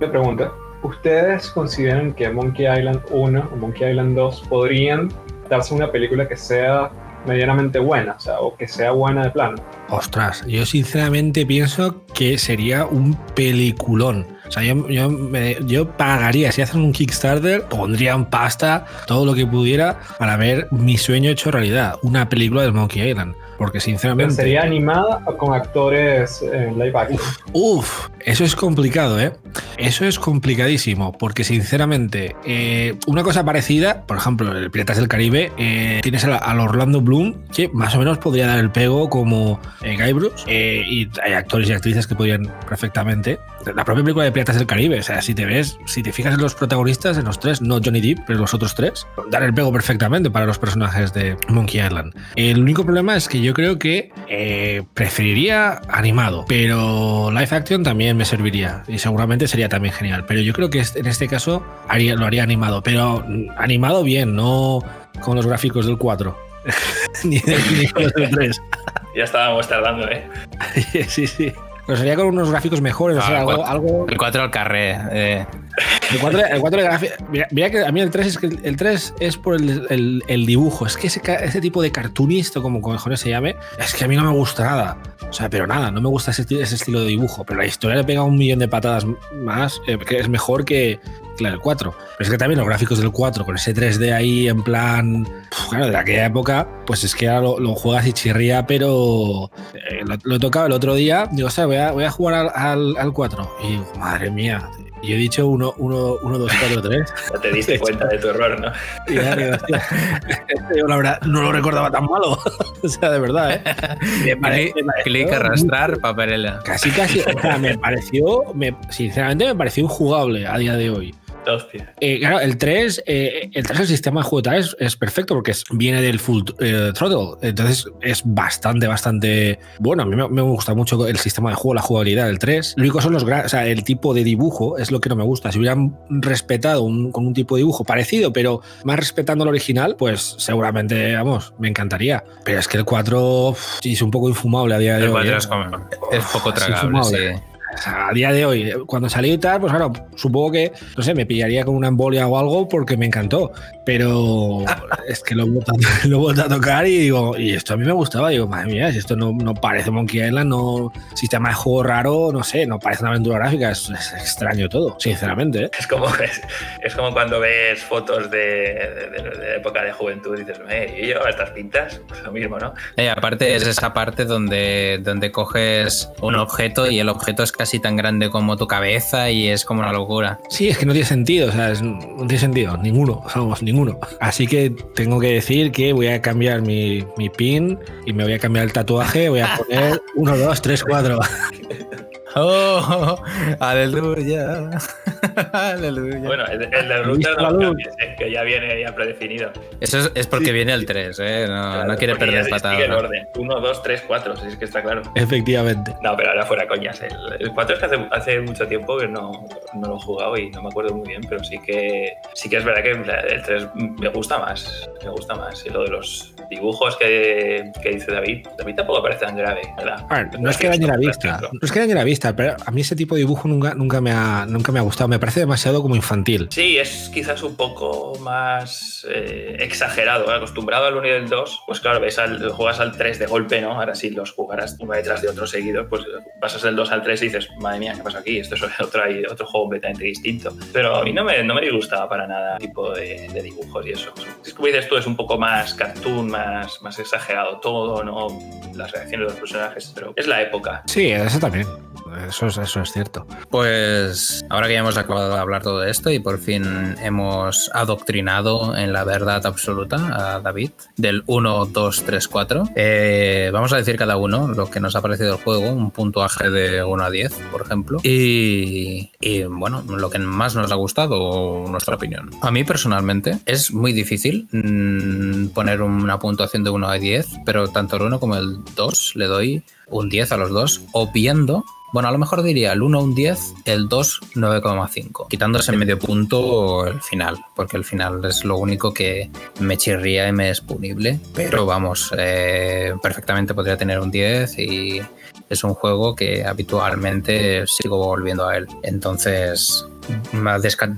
Me pregunto, ¿ustedes consideran que Monkey Island 1 o Monkey Island 2 podrían darse una película que sea medianamente buena, o sea, o que sea buena de plano? Ostras, yo sinceramente pienso que sería un peliculón. O sea, yo, yo, me, yo, pagaría, si hacen un Kickstarter, pondrían pasta, todo lo que pudiera, para ver mi sueño hecho realidad, una película del Monkey Island. Porque sinceramente... ¿Pero ¿Sería animada o con actores en live action? Uf, eso es complicado, ¿eh? Eso es complicadísimo, porque sinceramente, eh, una cosa parecida, por ejemplo, el Piratas del Caribe, eh, tienes al, al, Orlando Bloom, que más o menos podría dar el pego como eh, Guybrush, y hay actores y actrices que podrían perfectamente. La propia película de Piratas del Caribe, o sea, si te ves, si te fijas en los protagonistas, en los tres, no Johnny Depp, pero los otros tres, dar el pego perfectamente para los personajes de Monkey Island. El único problema es que yo creo que eh, preferiría animado, pero live action también me serviría y seguramente sería también genial. Pero yo creo que en este caso haría, lo haría animado, pero animado bien, no con los gráficos del 4. *laughs* ni, ni, con los del 3. ya estábamos tardando, ¿eh? *laughs* sí, sí. Pero sería con unos gráficos mejores. o Ah, sea, el algo, El 4 al carré. eh. El 4, el 4 de gráfica. Mira, mira que a mí el 3 es que el 3 es por el, el- el dibujo. Es que ese, tipo de cartoonista, como cojones se llame, es que a mí no me gusta nada. O sea, pero nada, no me gusta ese estilo de dibujo. Pero la historia le pega un millón de patadas más, eh, que es mejor que, la del 4. Pero es que también los gráficos del 4, con ese 3D ahí en plan. Claro, de aquella época, pues es que ahora lo, lo juegas y chirría, pero. eh, lo, lo he tocado el otro día. Digo, o sea, voy a, voy a jugar al, al, al 4. Y digo, madre mía. Y he dicho 1, 1, 1, 2, 4, 3. Ya te diste cuenta de tu error, ¿no? Y ya digo, hostia, yo la verdad no lo recordaba tan malo. *laughs* o sea, de verdad, ¿eh? Me pare- Clic, arrastrar, papelera. Casi, casi. O sea, me pareció, me- sinceramente, me pareció injugable a día de hoy. Hostia. Eh, claro, el 3, eh, el 3, el sistema de juego es, es perfecto porque es- viene del full eh, throttle. Entonces es bastante, bastante bueno. A mí me, me gusta mucho el sistema de juego, la jugabilidad del 3. Lo único son los o sea, el tipo de dibujo es lo que no me gusta. Si hubieran respetado un- con un tipo de dibujo parecido, pero más respetando el original, pues seguramente, vamos, me encantaría. Pero es que el 4 uf, sí, es un poco infumable a día de El hoy. 4 ¿eh? es, como- es poco Es tragable, infumable. Sí. O sea, a día de hoy, eh, cuando salí y tal, pues claro, supongo que, no sé, me pillaría con una embolia o algo porque me encantó. Pero *laughs* es que lo he vuelto a, *laughs* lo he vuelto a tocar y digo, y esto a mí me gustaba. Digo, madre mía, si esto no, no parece Monkey Island, no sistema de juego raro, no sé, no parece una aventura gráfica, es, es extraño todo, sinceramente. ¿eh? Es como, *laughs* es, es como cuando ves fotos de, de, de- de época de juventud y dices, eh, ¿y yo estas pintas? Pues lo mismo, ¿no? Eh, aparte es esa parte donde, donde coges un objeto y el objeto es casi tan grande como tu cabeza y es como una locura. Sí, es que no tiene sentido, o sea, es- no tiene sentido, ninguno, vamos, ninguno. Así que tengo que decir que voy a cambiar mi, mi pin y me voy a cambiar el tatuaje, voy a poner 1, 2, 3, 4. ¡Oh! *laughs* ¡Aleluya! *laughs* ¡Aleluya! Bueno, el, el de ruta no cambies, eh, que ya viene ya predefinido. Eso es, es porque viene el 3, ¿eh? No, Claro, no quiere perder patada. Sigue el orden. 1, 2, 3, 4, si es que está claro. Efectivamente. No, pero ahora fuera coñas. El, el 4 es que hace, hace mucho tiempo que no, no lo he jugado y no me acuerdo muy bien, pero sí que sí que es verdad que el 3 me gusta más. Me gusta más. Y lo de los dibujos que, que dice David, David tampoco parece tan grave, ¿verdad? A ver, no es que dañe la vista, no es que dañe la vista, pero a mí ese tipo de dibujo nunca, nunca, me ha, nunca me ha gustado. Me parece demasiado como infantil. Sí, es quizás un poco más eh, exagerado. ¿eh? Acostumbrado al 1 y al 2, pues claro, ves al, juegas al 3 de golpe, ¿no? Ahora si los jugarás uno detrás de otro seguido, pues pasas del 2 al 3 y dices, madre mía, ¿qué pasa aquí? Esto es *laughs* otro, otro juego completamente distinto. Pero a mí no me, no me disgustaba para nada el tipo de, de dibujos y eso. Es como dices tú, es un poco más cartoon, más, más exagerado todo, ¿no? Las reacciones de los personajes, pero es la época. Sí, eso también. Eso es, eso es cierto. Pues ahora que ya hemos acabado de hablar todo esto y por fin hemos adoctrinado en la verdad absoluta a David del 1, 2, 3, 4, eh, vamos a decir cada uno lo que nos ha parecido el juego, un puntuaje de 1 a 10, por ejemplo, y, y, bueno, lo que más nos ha gustado o nuestra opinión. A mí personalmente es muy difícil mm, poner una puntuación de 1 a 10, pero tanto el 1 como el 2 le doy un 10 a los dos, obviando bueno, a lo mejor diría el 1 un 10, el 2 9,5, quitándose medio punto el final, porque el final es lo único que me chirría y me es punible. Pero vamos, eh, perfectamente podría tener un 10 y es un juego que habitualmente sigo volviendo a él. Entonces,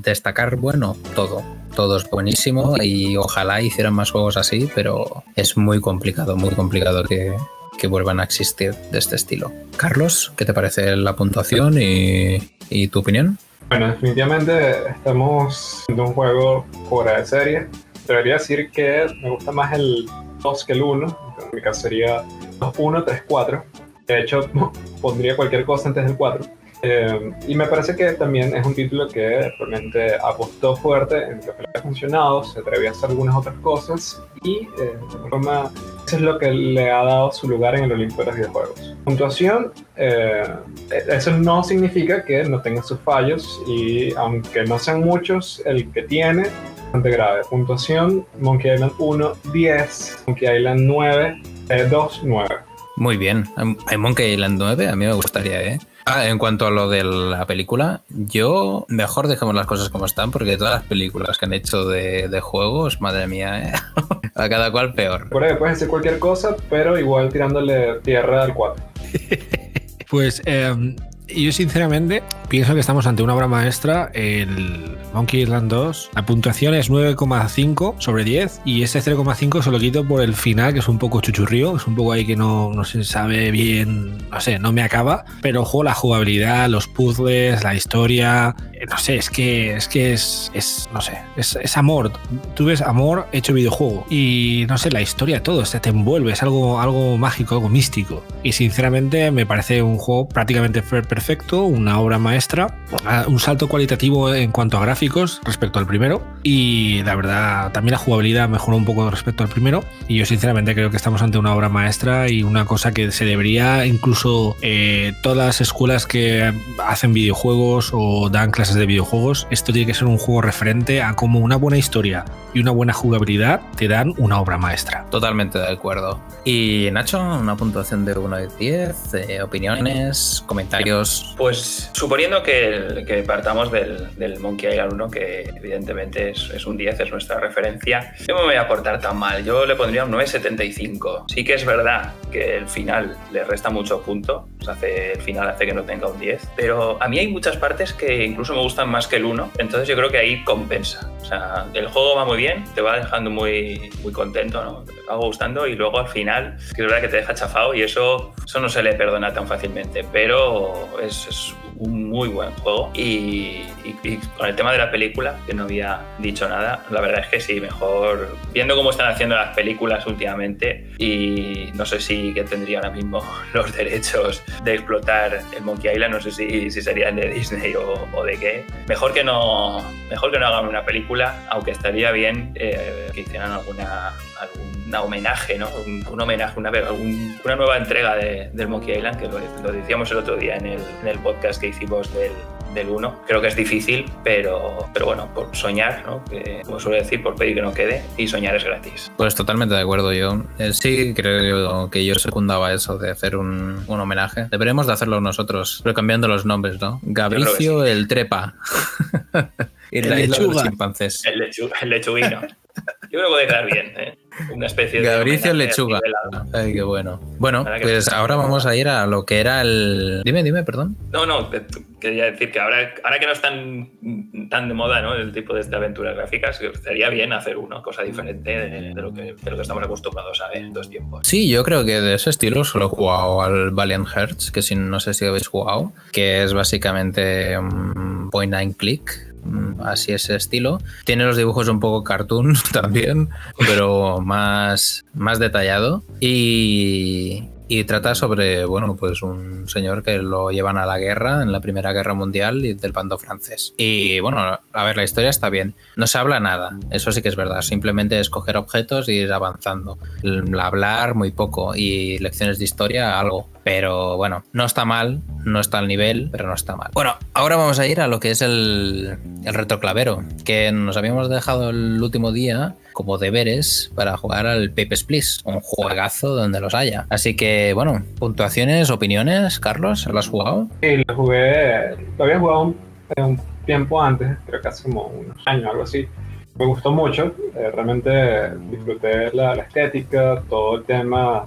destacar, bueno, todo. Todo es buenísimo y ojalá hicieran más juegos así, pero es muy complicado, muy complicado que, que vuelvan a existir de este estilo. Carlos, ¿qué te parece la puntuación y, y tu opinión? Bueno, definitivamente estamos en un juego fuera de serie. Debería decir que me gusta más el 2 que el 1. En mi caso sería 2, 1, 3, 4. De hecho, *laughs* pondría cualquier cosa antes del 4. Eh, y me parece que también es un título que realmente apostó fuerte en lo que le ha funcionado, se atrevió a hacer algunas otras cosas y eh, de forma eso es lo que le ha dado su lugar en el Olimpo de los videojuegos. Puntuación, eh, eso no significa que no tenga sus fallos y aunque no sean muchos, el que tiene bastante grave. Puntuación, Monkey Island 1, 10, Monkey Island 9, eh, 2, 9. Muy bien. Hay Monkey Island 9, a mí me gustaría, ¿eh? Ah, en cuanto a lo de la película, yo mejor dejemos las cosas como están, porque todas las películas que han hecho de, de juegos, madre mía, ¿eh? *laughs* a cada cual peor. Recuerda que puedes decir cualquier cosa, pero igual tirándole tierra al 4. *laughs* Pues eh, yo sinceramente pienso que estamos ante una obra maestra. El Monkey Island 2, la puntuación es 9,5 sobre 10 y ese 0,5 se lo quito por el final, que es un poco chuchurrío, es un poco ahí que no, no se sabe bien, no sé, no me acaba. Pero ojo, la jugabilidad, los puzzles, la historia, eh, no sé, es que es, que es, es no sé, es, es amor. Tú ves amor hecho videojuego y no sé, la historia, todo, se te envuelve, es algo, algo mágico, algo místico. Y sinceramente me parece un juego prácticamente perfecto, una obra maestra, un salto cualitativo en cuanto a gráficos respecto al primero y la verdad también la jugabilidad mejoró un poco respecto al primero y yo sinceramente creo que estamos ante una obra maestra y una cosa que se debería incluso eh, todas las escuelas que hacen videojuegos o dan clases de videojuegos, esto tiene que ser un juego referente a cómo una buena historia y una buena jugabilidad te dan una obra maestra. Totalmente de acuerdo. Y Nacho, una puntuación de 1 de 10, eh, opiniones, comentarios. Pues suponiendo que, que partamos del, del, Monkey Island 1, que evidentemente es, es, un 10, es nuestra referencia, yo me voy a portar tan mal. Yo le pondría un 9,75. Sí que es verdad que el final le resta mucho punto, hace, el final hace que no tenga un 10, pero a mí hay muchas partes que incluso me gustan más que el 1, entonces yo creo que ahí compensa. O sea, el juego va muy bien, te va dejando muy, muy contento, ¿no? Te va gustando y luego al final, es verdad que te deja chafado y eso, eso no se le perdona tan fácilmente, pero es, es un muy buen juego. Y, y, y, con el tema de la película, que no había dicho nada, la verdad es que sí, mejor viendo cómo están haciendo las películas últimamente y no sé si que tendría ahora mismo *laughs* los derechos de explotar el Monkey Island, no sé si, si serían de Disney o, o, de qué. Mejor que no, mejor que no hagan una película, aunque estaría bien eh, que hicieran alguna, algún homenaje, ¿no? Un, un homenaje, una, un, una, nueva entrega de, del Monkey Island, que lo, lo, decíamos el otro día en el, en el podcast que hicimos del, del 1. Creo que es difícil, pero, pero bueno, por soñar, ¿no? que, como suele decir, por pedir que no quede, y soñar es gratis. Pues totalmente de acuerdo yo. Eh, sí, creo que yo secundaba eso de hacer un, un homenaje. Deberemos de hacerlo nosotros, pero cambiando los nombres, ¿no? Gabricio sí. el Trepa. y *laughs* el, lechuga. El, lechu el lechuguino. Yo creo que puede quedar bien, ¿eh? Una especie Gabricio de. Lechuga. Ay, qué bueno. Bueno, pues ahora vamos a ir a lo que era el. Dime, dime, perdón. No, no, quería decir que ahora, ahora que no están tan de moda, ¿no? El tipo de, de aventuras gráficas, estaría bien hacer una cosa diferente de, de, lo, que, de lo que estamos acostumbrados a ver en dos tiempos. Sí, yo creo que de ese estilo solo he jugado al Valiant Hearts, que si no sé si habéis jugado, que es básicamente un point and click así ese estilo. Tiene los dibujos un poco cartoon *laughs* también, pero más, más detallado. Y, y trata sobre, bueno, pues un señor que lo llevan a la guerra, en la Primera Guerra Mundial y del bando francés. Y bueno, a ver, la historia está bien. No se habla nada, eso sí que es verdad. Simplemente es coger objetos y ir avanzando. Hablar muy poco y lecciones de historia algo. Pero bueno, no está mal, no está al nivel, pero no está mal. Bueno, ahora vamos a ir a lo que es el, el retroclavero, que nos habíamos dejado el último día como deberes para jugar al Papers, Please, un juegazo donde los haya. Así que, bueno, puntuaciones, opiniones, Carlos, ¿lo has jugado? Sí, lo jugué, lo había jugado un, un tiempo antes, creo que hace como unos años, algo así. Me gustó mucho, eh, realmente disfruté la, la, estética, todo el tema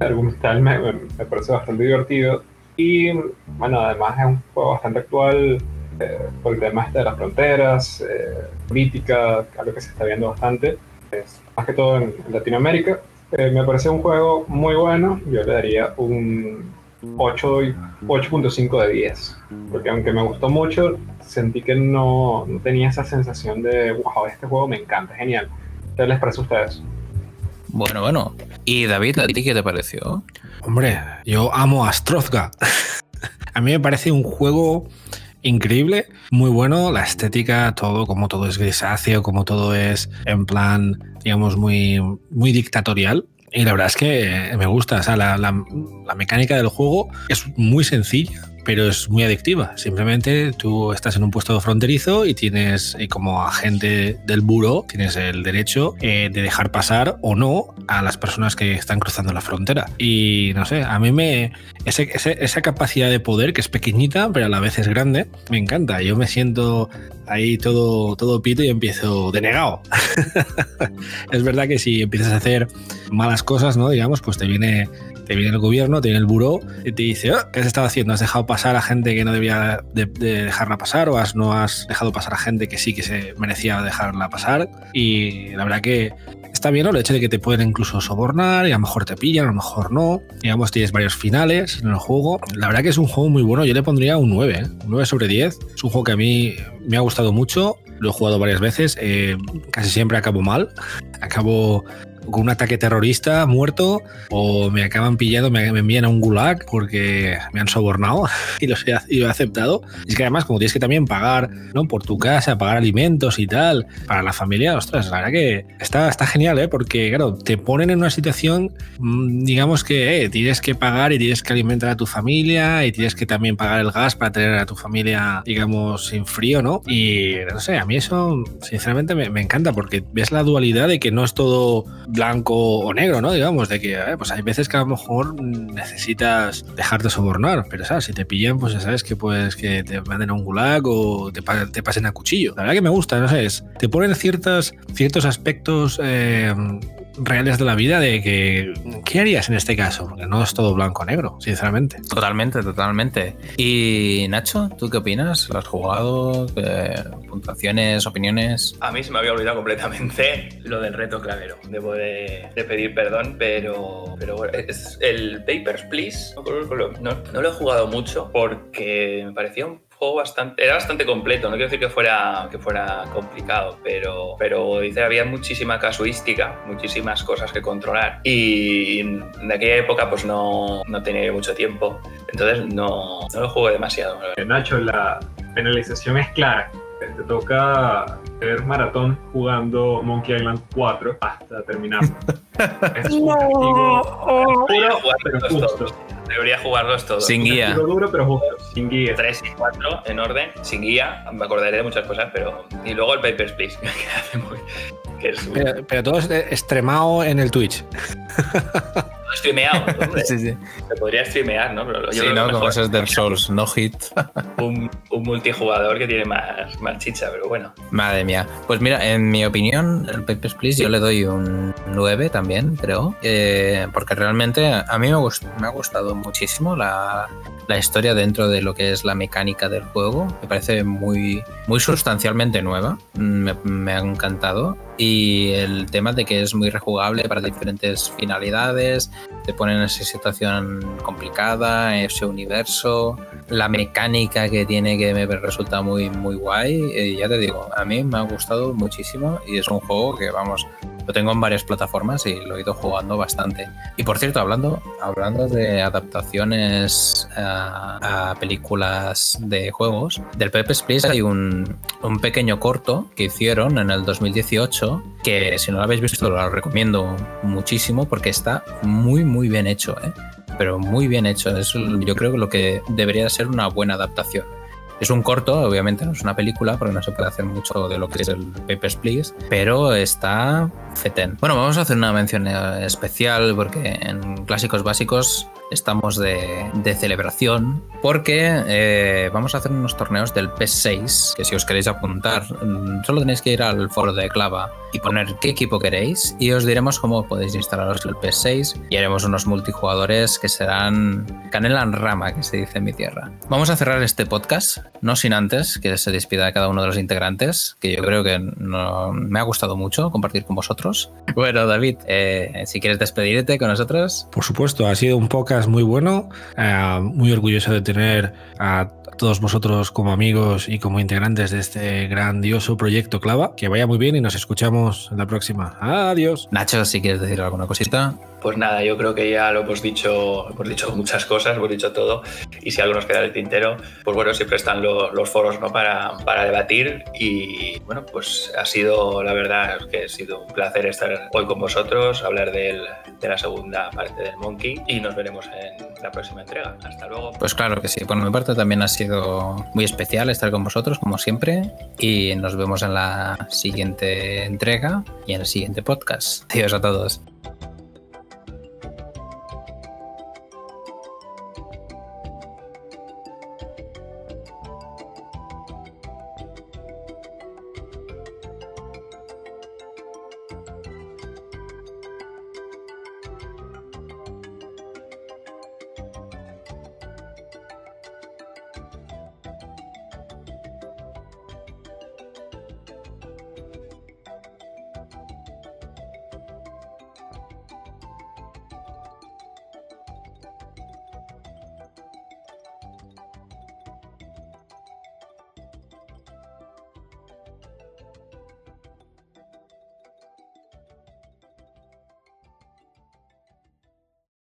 argumental me, me, me parece bastante divertido. Y bueno, además es un juego bastante actual eh, por el tema este de las fronteras, eh, política, algo que se está viendo bastante, es, más que todo en, Latinoamérica. Eh, me parece un juego muy bueno, yo le daría un 8.5 de 10, porque aunque me gustó mucho, sentí que no, no, tenía esa sensación de, wow, este juego me encanta, genial. ¿Qué les parece a ustedes? Bueno, bueno. ¿Y David, a ti qué te pareció? Hombre, yo amo a Strozga. *laughs* a mí me parece un juego increíble, muy bueno, la estética, todo, como todo es grisáceo, como todo es en plan, digamos, muy, muy dictatorial. Y la verdad es que me gusta, o sea, la, la, la mecánica del juego es muy sencilla, pero es muy adictiva. Simplemente tú estás en un puesto fronterizo y tienes, y como agente del buro, tienes el derecho eh, de dejar pasar o no a las personas que están cruzando la frontera. Y no sé, a mí me. Ese, ese, esa capacidad de poder, que es pequeñita, pero a la vez es grande, me encanta. Yo me siento ahí todo, todo pito y empiezo denegado. *laughs* es verdad que si empiezas a hacer malas cosas, ¿no? Digamos, pues te viene te viene el gobierno, te viene el buró y te dice, "Oh, ¿qué has estado haciendo? ¿Has dejado pasar a gente que no debía de, de dejarla pasar o has, no has dejado pasar a gente que sí que se merecía dejarla pasar? Y la verdad que está bien ¿no? el hecho de que te pueden incluso sobornar y a lo mejor te pillan, a lo mejor no. Digamos, tienes varios finales en el juego. La verdad que es un juego muy bueno. Yo le pondría un 9, ¿eh? un 9 sobre 10. Es un juego que a mí me ha gustado mucho. Lo he jugado varias veces. eh, casi siempre acabo mal. Acabo con un ataque terrorista muerto o me acaban pillando, me, me envían a un gulag porque me han sobornado *laughs* y, he, lo he aceptado. Y es que además, como tienes que también pagar ¿no? por tu casa, pagar alimentos y tal, para la familia, ostras, la verdad que está, está genial, ¿eh? porque claro, te ponen en una situación, mm, digamos que eh, tienes que pagar y tienes que alimentar a tu familia y tienes que también pagar el gas para tener a tu familia, digamos, sin frío, ¿no? Y no sé, a mí eso, sinceramente, me, me encanta porque ves la dualidad de que no es todo blanco o negro, ¿no? Digamos, de que pues hay veces que a lo mejor necesitas dejarte sobornar, pero ¿sabes? si te pillan, pues ya sabes que pues que te manden a un gulag o te pasen a cuchillo. La verdad que me gusta, no sé, es- te ponen ciertas, ciertos aspectos eh, reales de la vida de que ¿qué harías en este caso? Porque no es todo blanco o negro, sinceramente. Totalmente, totalmente. Y Nacho, ¿tú qué opinas? ¿Lo has jugado? ¿Qué puntuaciones, opiniones? A mí se me había olvidado completamente *laughs* lo del reto clavero. Debo de, de pedir perdón, pero, pero bueno, es el Papers, Please. No, no- no lo he jugado mucho porque me parecía un juego bastante. Era bastante completo. No quiero decir que fuera, que fuera complicado, pero, pero dice, había muchísima casuística, muchísimas cosas que controlar. Y en aquella época, pues no, no tenía mucho tiempo. Entonces no, no lo jugué demasiado. Eh, Nacho, la penalización es clara. Te toca hacer maratón jugando Monkey Island 4 hasta terminarlo. *laughs* es un castigo Debería duro, pero jugarlos justo. todos. Debería jugarlos todos. Sin guía. Duro, pero justo. Sin guía. 3 y 4 en orden, sin guía, me acordaré de muchas cosas, pero. Y luego el Papers, Please, *laughs* que hace muy. que es un. Pero, pero todo es extremado en el Twitch. streameado. *laughs* hombre. Sí, sí. Se podría streamear, ¿no? Pero yo Sí, ¿no? Como mejor esos Dark Souls, no hit. un, un multijugador que tiene más, más chicha, pero bueno. Madre mía. Pues mira, en mi opinión, el Papers, Please yo le doy un 9 también, creo. Eh, porque realmente a mí me, gust- me ha gustado muchísimo la, la historia dentro de lo que es la mecánica del juego. Me parece muy, muy sustancialmente nueva. Me, me ha encantado. Y el tema de que es muy rejugable para diferentes finalidades, te pone en esa situación complicada, ese universo, la mecánica que tiene que me resulta muy, muy guay. Eh, ya te digo, a mí me ha gustado muchísimo y es un juego que, vamos, lo tengo en varias plataformas y lo he ido jugando bastante. Y por cierto, hablando, hablando de adaptaciones a, a películas de juegos, del Pepe's Please hay un, un pequeño corto que hicieron en el 2018 que si no lo habéis visto lo recomiendo muchísimo porque está muy muy bien hecho, ¿eh? pero muy bien hecho. Es yo creo que lo que debería ser una buena adaptación. Es un corto, obviamente no es una película, porque no se puede hacer mucho de lo que es el Papers, Please, pero está fetén. Bueno, vamos a hacer una mención eh, especial porque en Clásicos Básicos estamos de, celebración, porque eh, vamos a hacer unos torneos del PS6, que si os queréis apuntar, mm, solo tenéis que ir al foro de Clava y poner qué equipo queréis y os diremos cómo podéis instalaros el PS6 y haremos unos multijugadores que serán canela en rama, que se dice en mi tierra. Vamos a cerrar este podcast, no sin antes que se despida cada uno de los integrantes, que yo creo que me ha gustado mucho compartir con vosotros. Bueno, David, eh, si quieres despedirte con nosotros. Por supuesto, ha sido un podcast muy bueno, eh, muy orgulloso de tener a todos vosotros como amigos y como integrantes de este grandioso proyecto Clava. Que vaya muy bien y nos escuchamos en la próxima. Adiós. Nacho, si quieres decir alguna cosita. Pues nada, yo creo que ya lo hemos dicho, hemos dicho muchas cosas, hemos dicho todo. Y si algo nos queda en el tintero, pues bueno, siempre están lo- los foros ¿no? para, para debatir. Y bueno, pues ha sido, la verdad, que ha sido un placer estar hoy con vosotros, hablar del- de la segunda parte del Monkey. Y nos veremos en la próxima entrega. Hasta luego. Pues claro que sí. Por mi parte también ha sido muy especial estar con vosotros, como siempre. Y nos vemos en la siguiente entrega y en el siguiente podcast. Adiós a todos.